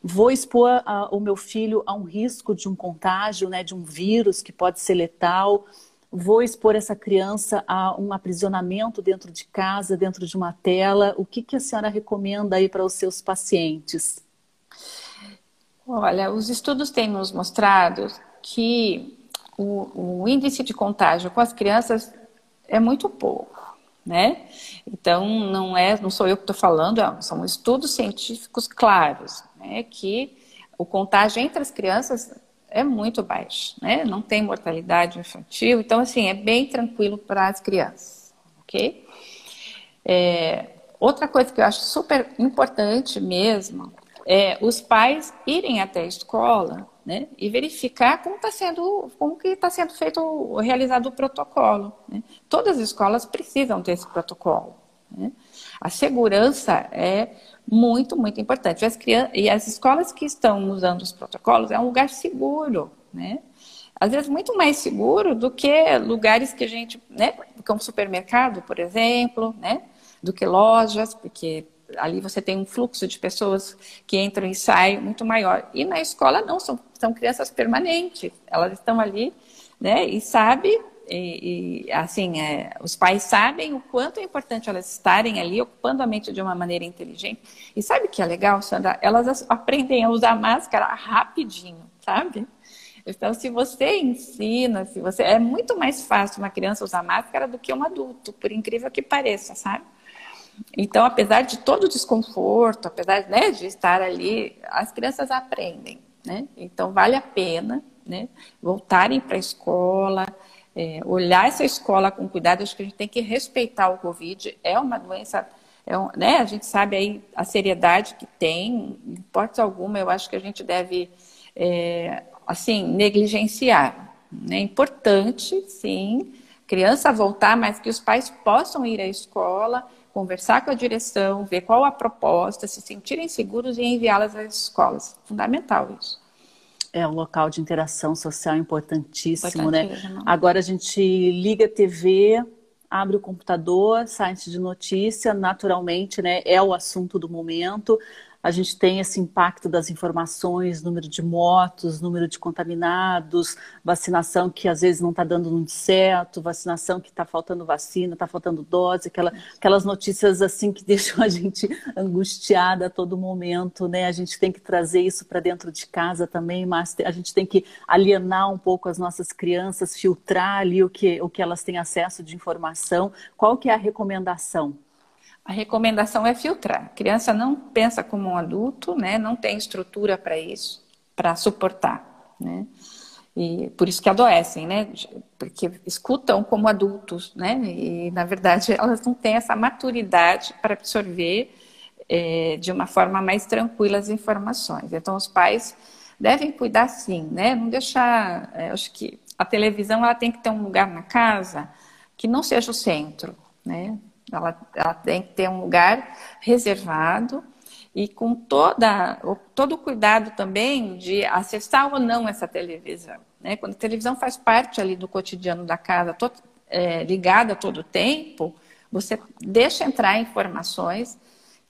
A: Vou expor a, o meu filho a um risco de um contágio, né, de um vírus que pode ser letal. Vou expor essa criança a um aprisionamento dentro de casa, dentro de uma tela. O que, que a senhora recomenda aí para os seus pacientes?
B: Olha, os estudos têm nos mostrado que o, o índice de contágio com as crianças é muito pouco, né? Então não é, não sou eu que estou falando, é, são estudos científicos claros, né? Que o contágio entre as crianças é muito baixo, né? Não tem mortalidade infantil, então assim é bem tranquilo para as crianças, ok? É, outra coisa que eu acho super importante mesmo é os pais irem até a escola né, e verificar como está sendo, como que está sendo feito, realizado o protocolo. Né? Todas as escolas precisam desse protocolo. Né? A segurança é muito, muito importante. As crianças, e as escolas que estão usando os protocolos é um lugar seguro, né? Às vezes muito mais seguro do que lugares que a gente, né, como supermercado, por exemplo, né, do que lojas, porque ali você tem um fluxo de pessoas que entram e saem muito maior. E na escola não, são, são crianças permanentes. Elas estão ali, né? E sabe, e, e assim, é, os pais sabem o quanto é importante elas estarem ali, ocupando a mente de uma maneira inteligente. E sabe o que é legal, Sandra? Elas aprendem a usar máscara rapidinho, sabe? Então, se você ensina, se você é muito mais fácil uma criança usar máscara do que um adulto, por incrível que pareça, sabe? Então, apesar de todo o desconforto, apesar né, de estar ali, as crianças aprendem, né? Então, vale a pena né, voltarem para a escola, é, olhar essa escola com cuidado. Acho que a gente tem que respeitar o Covid. É uma doença, é um, né, a gente sabe aí a seriedade que tem, em hipótese alguma, eu acho que a gente deve, é, assim, negligenciar. É importante, sim, criança voltar, mas que os pais possam ir à escola conversar com a direção, ver qual a proposta, se sentirem seguros e enviá-las às escolas. Fundamental isso.
A: É um local de interação social importantíssimo, né? Agora a gente liga a TV, abre o computador, site de notícia, naturalmente, né? É o assunto do momento a gente tem esse impacto das informações, número de mortos, número de contaminados, vacinação que às vezes não está dando muito certo, vacinação que está faltando vacina, está faltando dose, aquela, aquelas notícias assim que deixam a gente angustiada a todo momento, né? A gente tem que trazer isso para dentro de casa também, mas a gente tem que alienar um pouco as nossas crianças, filtrar ali o que, o que elas têm acesso de informação. Qual que é a recomendação?
B: A recomendação é filtrar. A criança não pensa como um adulto, né? Não tem estrutura para isso, para suportar, né? E por isso que adoecem, né? Porque escutam como adultos, né? E na verdade elas não têm essa maturidade para absorver é, de uma forma mais tranquila as informações. Então os pais devem cuidar sim, né? Não deixar. É, acho que a televisão ela tem que ter um lugar na casa que não seja o centro, né? Ela, ela tem que ter um lugar reservado e com toda, todo o cuidado também de acessar ou não essa televisão. Né? Quando a televisão faz parte ali do cotidiano da casa, todo, é, ligada todo o tempo, você deixa entrar informações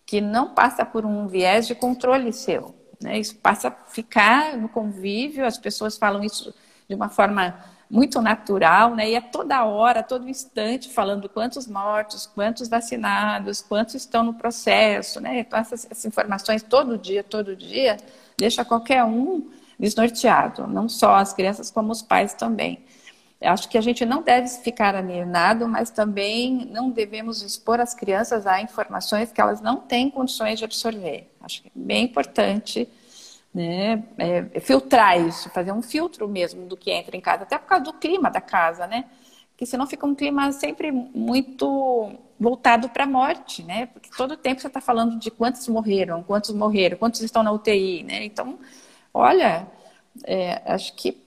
B: que não passa por um viés de controle seu. Né? Isso passa a ficar no convívio, as pessoas falam isso de uma forma muito natural, né? E é toda hora, todo instante falando quantos mortos, quantos vacinados, quantos estão no processo, né? Então essas, essas informações todo dia, todo dia, deixa qualquer um desnorteado, não só as crianças como os pais também. Acho que a gente não deve ficar alienado, mas também não devemos expor as crianças a informações que elas não têm condições de absorver. Acho que é bem importante né, é, filtrar isso, fazer um filtro mesmo do que entra em casa, até por causa do clima da casa, né? Porque senão fica um clima sempre muito voltado para a morte, né? Porque todo tempo você está falando de quantos morreram, quantos morreram, quantos estão na UTI, né? Então, olha, é, acho que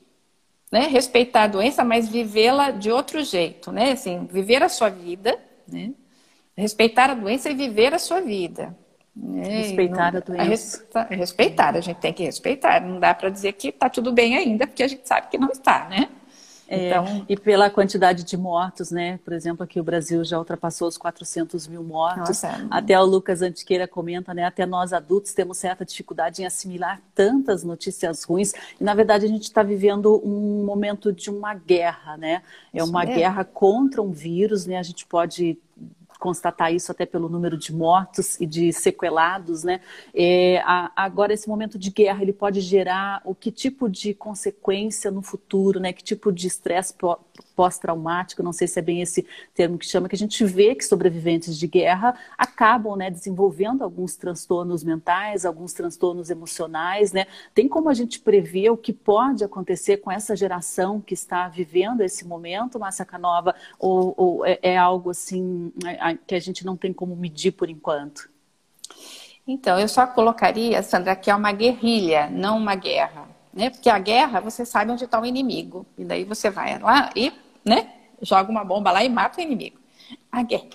B: né, respeitar a doença, mas vivê-la de outro jeito, né? Assim, viver a sua vida, né? Respeitar a doença e viver a sua vida.
A: Né? Respeitar não, a doença.
B: A respeitar, a gente tem que respeitar. Não dá para dizer que está tudo bem ainda, porque a gente sabe que não está, né?
A: É, então... E pela quantidade de mortos, né? Por exemplo, aqui o Brasil já ultrapassou os 400 mil mortos. Nossa, até o Lucas Antiqueira comenta, né? Até nós adultos temos certa dificuldade em assimilar tantas notícias ruins. E, na verdade, a gente está vivendo um momento de uma guerra, né? É uma guerra contra um vírus, né? A gente pode constatar isso até pelo número de mortos e de sequelados, né? É, a, agora esse momento de guerra ele pode gerar o que tipo de consequência no futuro, né? Que tipo de estresse pós-traumático, não sei se é bem esse termo que chama, que a gente vê que sobreviventes de guerra acabam né, desenvolvendo alguns transtornos mentais, alguns transtornos emocionais, né? Tem como a gente prever o que pode acontecer com essa geração que está vivendo esse momento, Márcia Canova, ou, ou é, é, algo assim é, que a gente não tem como medir por enquanto?
B: Então, eu só colocaria, Sandra, que é uma guerrilha, não uma guerra. Né? Porque a guerra, você sabe onde está o inimigo. E daí você vai lá e né? Joga uma bomba lá e mata o inimigo. A, guerra,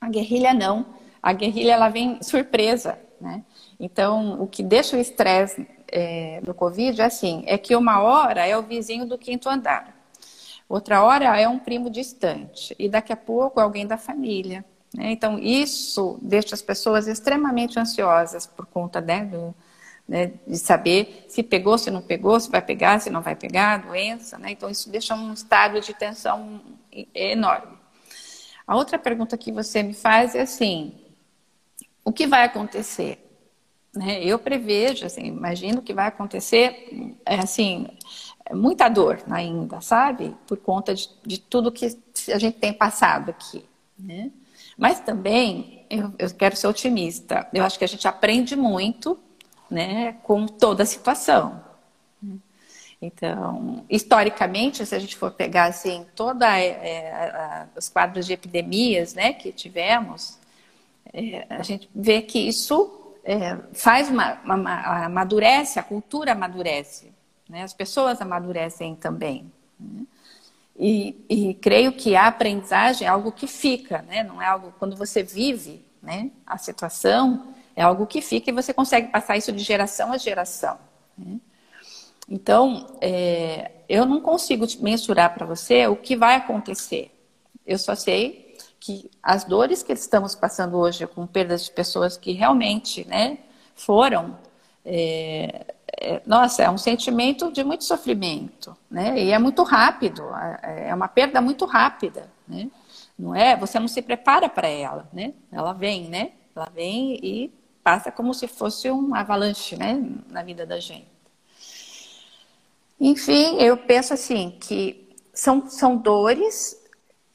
B: a guerrilha não. A guerrilha ela vem surpresa, né? Então, o que deixa o estresse é, do Covid é assim, é que uma hora é o vizinho do quinto andar, outra hora é um primo distante e daqui a pouco é alguém da família. Né? Então, isso deixa as pessoas extremamente ansiosas por conta né, do, né, de saber se pegou, se não pegou, se vai pegar, se não vai pegar a doença. Né? Então, isso deixa um estado de tensão enorme. A outra pergunta que você me faz é assim: o que vai acontecer? Né? Eu prevejo, assim, imagino que vai acontecer, é, assim, muita dor ainda, sabe? Por conta de, de tudo que a gente tem passado aqui. Né? Mas também, eu, eu quero ser otimista. Eu acho que a gente aprende muito né, com toda a situação. Então, historicamente, se a gente for pegar assim toda é, é, os quadros de epidemias, né, que tivemos, é, a gente vê que isso é, faz uma, uma, amadurece, a cultura amadurece, né, as pessoas amadurecem também. Né? E, e, creio que a aprendizagem é algo que fica, né, não é algo quando você vive, né, a situação é algo que fica e você consegue passar isso de geração a geração. Né? Então, é, eu não consigo mensurar para você o que vai acontecer. Eu só sei que as dores que estamos passando hoje com perdas de pessoas que realmente né, foram, é, é, nossa, é um sentimento de muito sofrimento, né? E é muito rápido, é, é uma perda muito rápida, né? Não é? Você não se prepara para ela, né? Ela vem, né? Ela vem e passa como se fosse um avalanche né, na vida da gente. Enfim, eu penso assim que são, são dores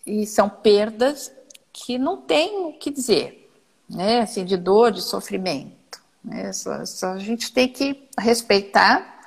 B: e são perdas que não tem o que dizer, né? Assim, de dor, de sofrimento. Né? Só, só a gente tem que respeitar,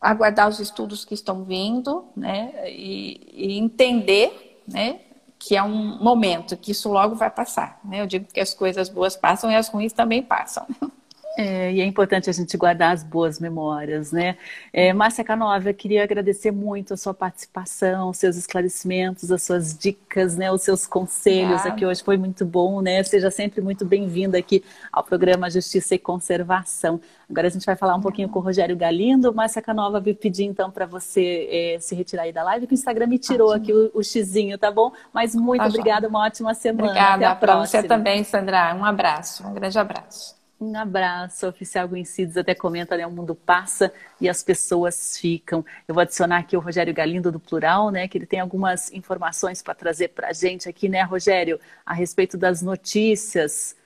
B: aguardar os estudos que estão vindo, né? E, e entender, né? Que é um momento, que isso logo vai passar. Né? Eu digo que as coisas boas passam e as ruins também passam.
A: É, e é importante a gente guardar as boas memórias, né? É, Márcia Canova, eu queria agradecer muito a sua participação, seus esclarecimentos, as suas dicas, né, os seus conselhos aqui hoje foi muito bom, né? Seja sempre muito bem-vinda aqui ao programa Justiça e Conservação. Agora a gente vai falar um pouquinho com o Rogério Galindo. Márcia Canova, me pedir então para você é, se retirar aí da live, que o Instagram me tirou aqui o, o xizinho, tá bom? Mas muito tá obrigada, uma ótima semana.
B: Obrigada para você também, Sandra. Um abraço, um grande abraço.
A: Um abraço, oficial Guincides até comenta, né? O mundo passa e as pessoas ficam. Eu vou adicionar aqui o Rogério Galindo do Plural, né? Que ele tem algumas informações para trazer para a gente aqui, né, Rogério? A respeito das notícias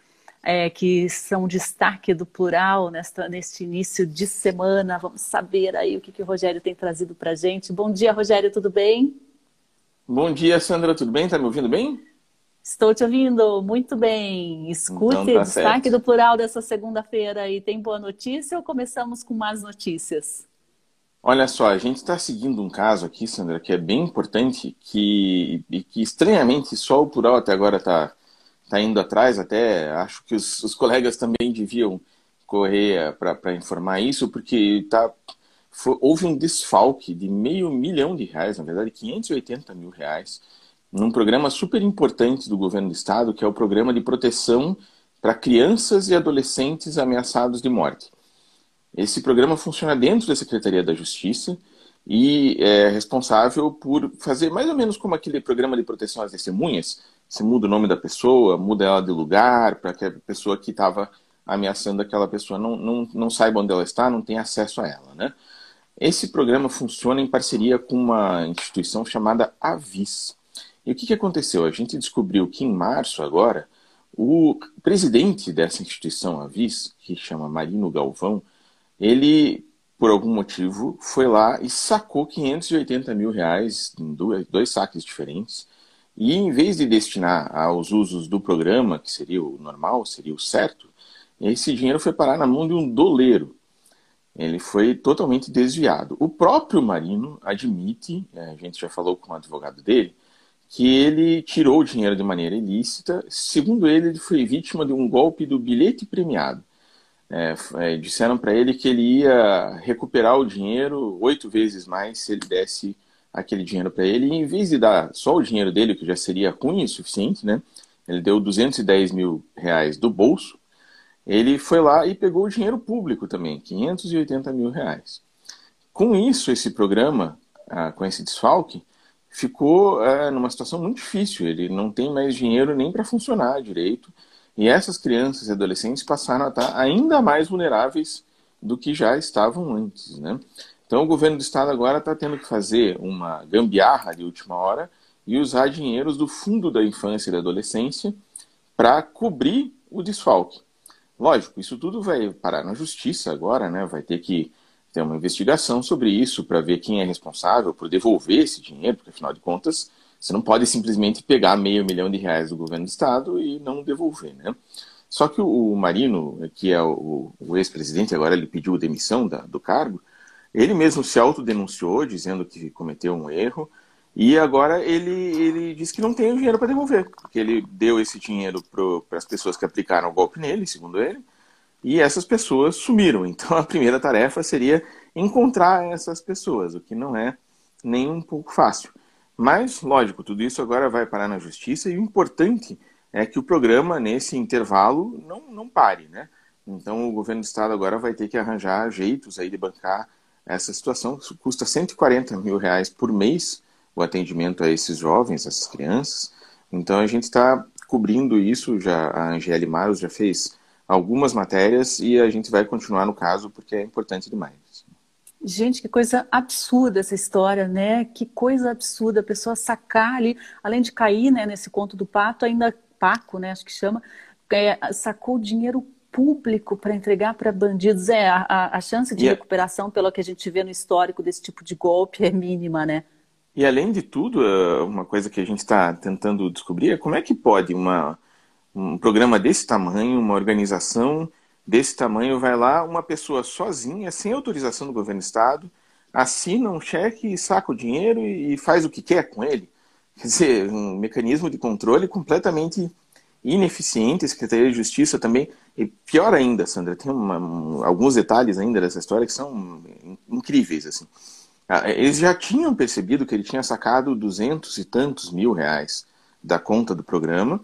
A: é, que são destaque do Plural nesta, neste início de semana. Vamos saber aí o que, que o Rogério tem trazido para a gente. Bom dia, Rogério, tudo bem?
C: Bom dia, Sandra, tudo bem? Tá me ouvindo bem?
A: Estou te ouvindo muito bem. Escute então tá destaque certo. do plural dessa segunda-feira e tem boa notícia ou começamos com más notícias?
C: Olha só, a gente está seguindo um caso aqui, Sandra, que é bem importante que, e que estranhamente só o plural até agora está tá indo atrás, até acho que os, os colegas também deviam correr para informar isso, porque tá, foi, houve um desfalque de meio milhão de reais, na verdade 580 mil reais, num programa super importante do governo do estado, que é o programa de proteção para crianças e adolescentes ameaçados de morte. Esse programa funciona dentro da Secretaria da Justiça e é responsável por fazer mais ou menos como aquele programa de proteção às testemunhas. Você muda o nome da pessoa, muda ela de lugar, para que a pessoa que estava ameaçando aquela pessoa não, não, não saiba onde ela está, não tenha acesso a ela. Né? Esse programa funciona em parceria com uma instituição chamada Avis. E o que, que aconteceu? A gente descobriu que em março, agora, o presidente dessa instituição, a VIS, que chama Marino Galvão, ele, por algum motivo, foi lá e sacou 580 mil reais em dois, saques diferentes. E em vez de destinar aos usos do programa, que seria o normal, seria o certo, esse dinheiro foi parar na mão de um doleiro. Ele foi totalmente desviado. O próprio Marino admite, é, a gente já falou com o advogado dele, que ele tirou o dinheiro de maneira ilícita. Segundo ele, ele foi vítima de um golpe do bilhete premiado. É, é, disseram para ele que ele ia recuperar o dinheiro oito vezes mais se ele desse aquele dinheiro para ele. E em vez de dar só o dinheiro dele, que já seria ruim o suficiente, né? Ele deu 210 mil reais do bolso. Ele foi lá e pegou o dinheiro público também, 580 mil reais. Com isso, esse programa, ah, com esse desfalque, ficou é, numa situação muito difícil. Ele não tem mais dinheiro nem para funcionar direito. E essas crianças e adolescentes passaram a estar ainda mais vulneráveis do que já estavam antes. Né? Então, o governo do estado agora está tendo que fazer uma gambiarra de última hora e usar dinheiros do Fundo da Infância e da Adolescência para cobrir o desfalque. Lógico, isso tudo vai parar na justiça agora, né? vai ter que ter uma investigação sobre isso para ver quem é responsável por devolver esse dinheiro, porque afinal de contas você não pode simplesmente pegar meio milhão de reais do governo do estado e não devolver, né? Só que o Marino, que é o, o ex-presidente, agora ele pediu demissão da, do cargo, ele mesmo se autodenunciou, dizendo que cometeu um erro, e agora ele, ele diz que não tem o dinheiro para devolver, porque ele deu esse dinheiro para as pessoas que aplicaram o golpe nele, segundo ele, e essas pessoas sumiram. Então a primeira tarefa seria encontrar essas pessoas, o que não é nem um pouco fácil. Mas, lógico, tudo isso agora vai parar na justiça e o importante é que o programa, nesse intervalo, não, não pare, né? Então o governo do estado agora vai ter que arranjar jeitos aí de bancar essa situação. Isso custa 140 mil reais por mês o atendimento a esses jovens, essas crianças. Então a gente está cobrindo isso, já a Angele Maros já fez algumas matérias e a gente vai continuar no caso porque é importante demais.
A: Gente, que coisa absurda essa história, né? Que coisa absurda a pessoa sacar ali, além de cair né, nesse conto do pato, ainda Paco, né? Acho que chama, é, sacou dinheiro público para entregar para bandidos. É, a, a chance de e recuperação, pelo que a gente vê no histórico desse tipo de golpe, é mínima, né?
C: E além de tudo, é, uma coisa que a gente está tentando descobrir é como é que pode uma um programa desse tamanho, uma organização desse tamanho, vai lá uma pessoa sozinha, sem autorização do governo do estado, assina um cheque, saca o dinheiro e faz o que quer com ele. Quer dizer, um mecanismo de controle completamente ineficiente. A Secretaria de Justiça também. E pior ainda, Sandra, tem uma, alguns detalhes ainda dessa história que são incríveis, assim. Ah, eles já tinham percebido que ele tinha sacado duzentos e tantos mil reais da conta do programa,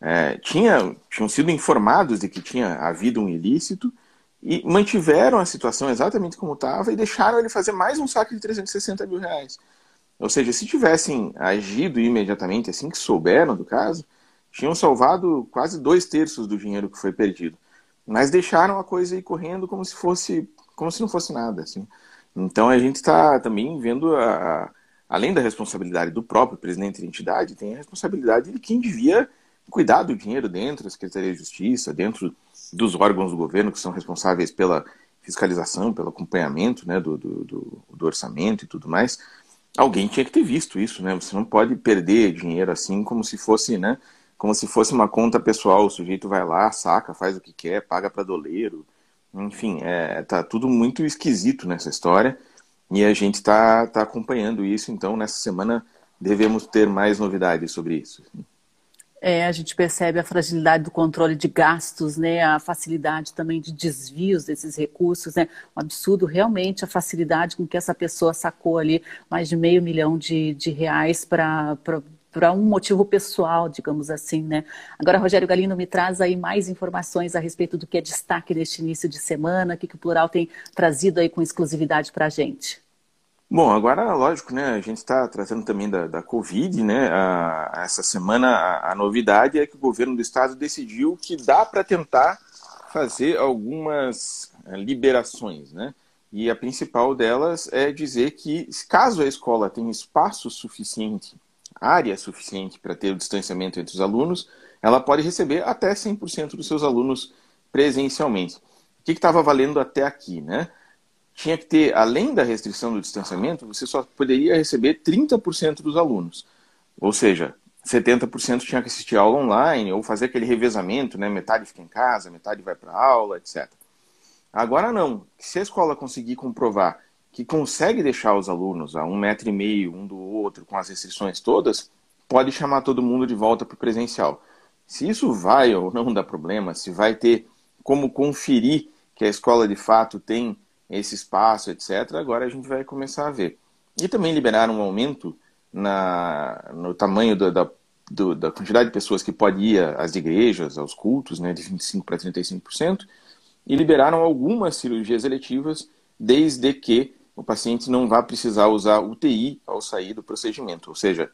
C: é, tinha, tinham sido informados de que tinha havido um ilícito e mantiveram a situação exatamente como estava e deixaram ele fazer mais um saque de 360 mil reais. Ou seja, se tivessem agido imediatamente assim que souberam do caso, tinham salvado quase dois terços do dinheiro que foi perdido. Mas deixaram a coisa ir correndo como se fosse, como se não fosse nada, assim. Então a gente está também vendo, a, além da responsabilidade do próprio presidente da entidade, tem a responsabilidade de quem devia cuidar do dinheiro dentro da Secretaria de Justiça, dentro dos órgãos do governo que são responsáveis pela fiscalização, pelo acompanhamento né, do, do, do, orçamento e tudo mais. Alguém tinha que ter visto isso, né? Você não pode perder dinheiro assim como se fosse, né? Como se fosse uma conta pessoal. O sujeito vai lá, saca, faz o que quer, paga para doleiro enfim, é, tá tudo muito esquisito nessa história e a gente está tá acompanhando isso, então nessa semana devemos ter mais novidades sobre isso.
A: É, a gente percebe a fragilidade do controle de gastos, né, a facilidade também de desvios desses recursos, né, um absurdo realmente a facilidade com que essa pessoa sacou ali mais de meio milhão de, de reais para para um motivo pessoal, digamos assim, né? Agora, Rogério Galindo me traz aí mais informações a respeito do que é destaque neste início de semana, o que, que o Plural tem trazido aí com exclusividade para a gente.
C: Bom, agora, lógico, né? A gente está trazendo também da, da Covid, né? A, essa semana a, a, novidade é que o governo do estado decidiu que dá para tentar fazer algumas eh, liberações, né? E a principal delas é dizer que, caso a escola tenha espaço suficiente área suficiente para ter o distanciamento entre os alunos, ela pode receber até 100% dos seus alunos presencialmente. O que estava valendo até aqui, né? Tinha que ter, além da restrição do distanciamento, você só poderia receber 30% dos alunos. Ou seja, 70% tinha que assistir aula online ou fazer aquele revezamento, né? Metade fica em casa, metade vai para aula, etc. Agora não. Se a escola conseguir comprovar que consegue deixar os alunos a um metro e meio um do outro, com as restrições todas, pode chamar todo mundo de volta para o presencial. Se isso vai ou não dar problema, se vai ter como conferir que a escola de fato tem esse espaço, etc., agora a gente vai começar a ver. E também liberar um aumento na, no tamanho do, da, do, da quantidade de pessoas que pode ir às igrejas, aos cultos, né, de 25% para 35%, e liberaram algumas cirurgias eletivas, desde que o paciente não vai precisar usar UTI ao sair do procedimento. Ou seja,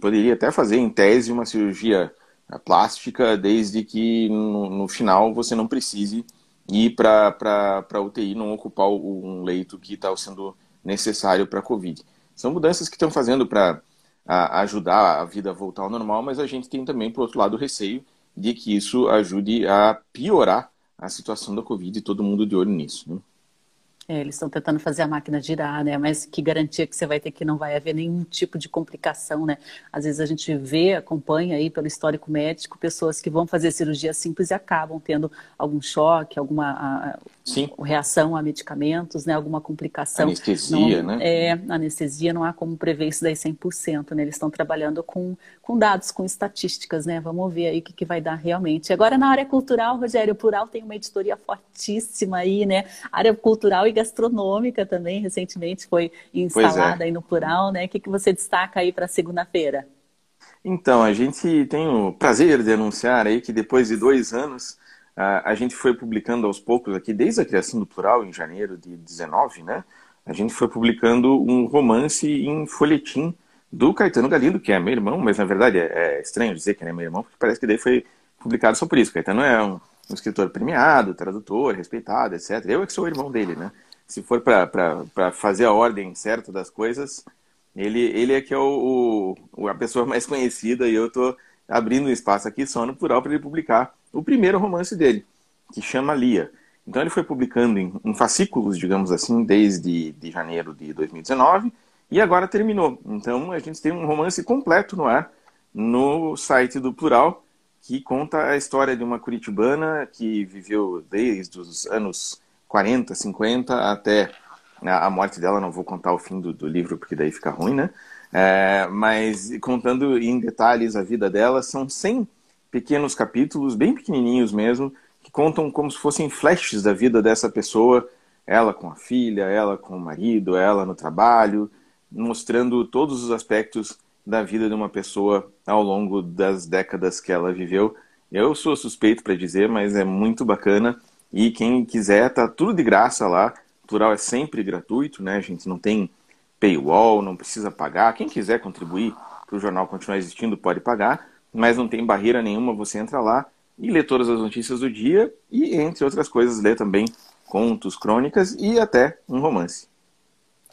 C: poderia até fazer em tese uma cirurgia eh, plástica, desde que no, no final você não precise ir para a UTI, não ocupar um leito que está sendo necessário para a Covid. São mudanças que estão fazendo para ajudar a vida a voltar ao normal, mas a gente tem também, por outro lado, o receio de que isso ajude a piorar a situação da Covid e todo mundo de olho nisso. Né?
A: É, eles estão tentando fazer a máquina girar, né? Mas que garantia que você vai ter que não vai haver nenhum tipo de complicação, né? Às vezes a gente vê, acompanha aí pelo histórico médico, pessoas que vão fazer cirurgia simples e acabam tendo algum choque, alguma Sim. reação a medicamentos, né? Alguma complicação.
C: Anestesia,
A: não,
C: né?
A: É, anestesia não há como prever isso daí 100%, né? Eles estão trabalhando com, com dados, com estatísticas, né? Vamos ver aí o que, que vai dar realmente. Agora, na área cultural, Rogério, o Plural tem uma editoria fortíssima aí, né? Área cultural e gastronômica também, recentemente foi é. instalada é. aí no Plural, né? O que, que você destaca aí para segunda-feira?
C: Então, a gente tem o prazer de anunciar aí que depois de dois anos a, gente foi publicando aos poucos aqui, desde a criação do Plural, em janeiro de 19, né? A gente foi publicando um romance em folhetim do Caetano Galindo, que é meu irmão, mas na verdade é, é estranho dizer que ele é meu irmão, porque parece que daí foi publicado só por isso. Caetano é um, um escritor premiado, tradutor, respeitado, etc. Eu é que sou o irmão dele, né? Se for para fazer a ordem certa das coisas, ele, ele é que é o, o, a pessoa mais conhecida e eu estou abrindo um espaço aqui só no plural para ele publicar o primeiro romance dele, que chama Lia. Então ele foi publicando em, em fascículos, digamos assim, desde de janeiro de 2019 e agora terminou. Então a gente tem um romance completo no ar no site do Plural, que conta a história de uma curitibana que viveu desde os anos 40, 50 até a morte dela. Não vou contar o fim do, do livro porque daí fica ruim, né? É, mas contando em detalhes a vida dela, são 100 pequenos capítulos, bem pequenininhos mesmo, que contam como se fossem flashes da vida dessa pessoa, ela com a filha, ela com o marido, ela no trabalho, mostrando todos os aspectos da vida de uma pessoa ao longo das décadas que ela viveu. Eu sou suspeito para dizer, mas é muito bacana. E quem quiser, tá tudo de graça lá. O plural é sempre gratuito, né? A gente não tem paywall, não precisa pagar. Quem quiser contribuir para o jornal continuar existindo pode pagar, mas não tem barreira nenhuma. Você entra lá e lê todas as notícias do dia e, entre outras coisas, lê também contos, crônicas e até um romance.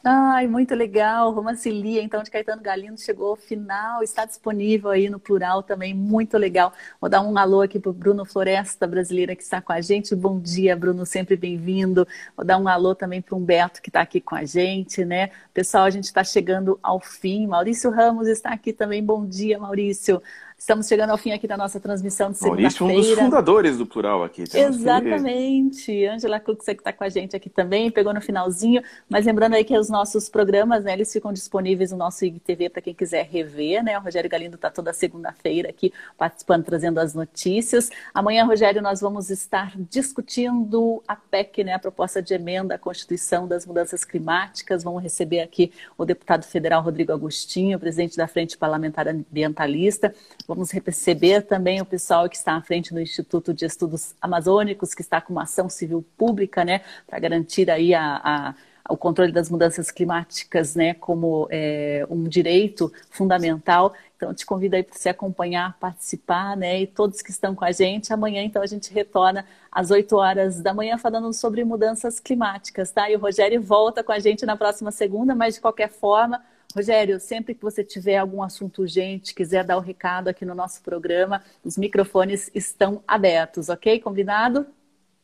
A: Ai, muito legal. Romancilia, então, de Caetano Galindo chegou ao final, está disponível aí no plural também, muito legal. Vou dar um alô aqui para o Bruno Floresta, brasileira, que está com a gente. Bom dia, Bruno, sempre bem-vindo. Vou dar um alô também para o Humberto, que está aqui com a gente, né? Pessoal, a gente está chegando ao fim. Maurício Ramos está aqui também. Bom dia, Maurício. Estamos chegando ao fim aqui da nossa transmissão de segunda-feira.
C: Maurício, um dos fundadores do Plural aqui.
A: Exatamente. Angela você que está com a gente aqui também, pegou no finalzinho. Mas lembrando aí que os nossos programas, né, eles ficam disponíveis no nosso IGTV para quem quiser rever, né? O Rogério Galindo está toda segunda-feira aqui participando, trazendo as notícias. Amanhã, Rogério, nós vamos estar discutindo a PEC, né, a proposta de emenda à Constituição das Mudanças Climáticas. Vamos receber aqui o deputado federal Rodrigo Agostinho, presidente da Frente Parlamentar Ambientalista. Vamos receber também o pessoal que está à frente do Instituto de Estudos Amazônicos, que está com uma ação civil pública, né, para garantir aí a, a o controle das mudanças climáticas né, como é, um direito fundamental. Então, te convido aí para você acompanhar, participar, né? E todos que estão com a gente. Amanhã, então, a gente retorna às 8 horas da manhã falando sobre mudanças climáticas, tá? E o Rogério volta com a gente na próxima segunda, mas de qualquer forma, Rogério, sempre que você tiver algum assunto urgente, quiser dar o um recado aqui no nosso programa, os microfones estão abertos, ok? Combinado?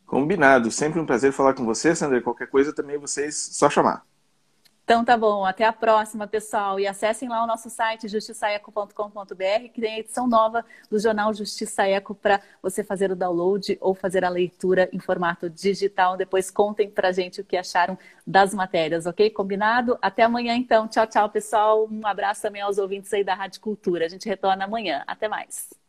C: Combinado. Sempre um prazer falar com você, Sandra. Qualquer coisa também vocês só chamar.
A: Então tá bom, até a próxima, pessoal. E acessem lá o nosso site justiçaeco.com.br, que tem a edição nova do jornal Justiça Eco para você fazer o download ou fazer a leitura em formato digital. Depois contem pra gente o que acharam das matérias, ok? Combinado? Até amanhã, então. Tchau, tchau, pessoal. Um abraço também aos ouvintes aí da Rádio Cultura. A gente retorna amanhã. Até mais.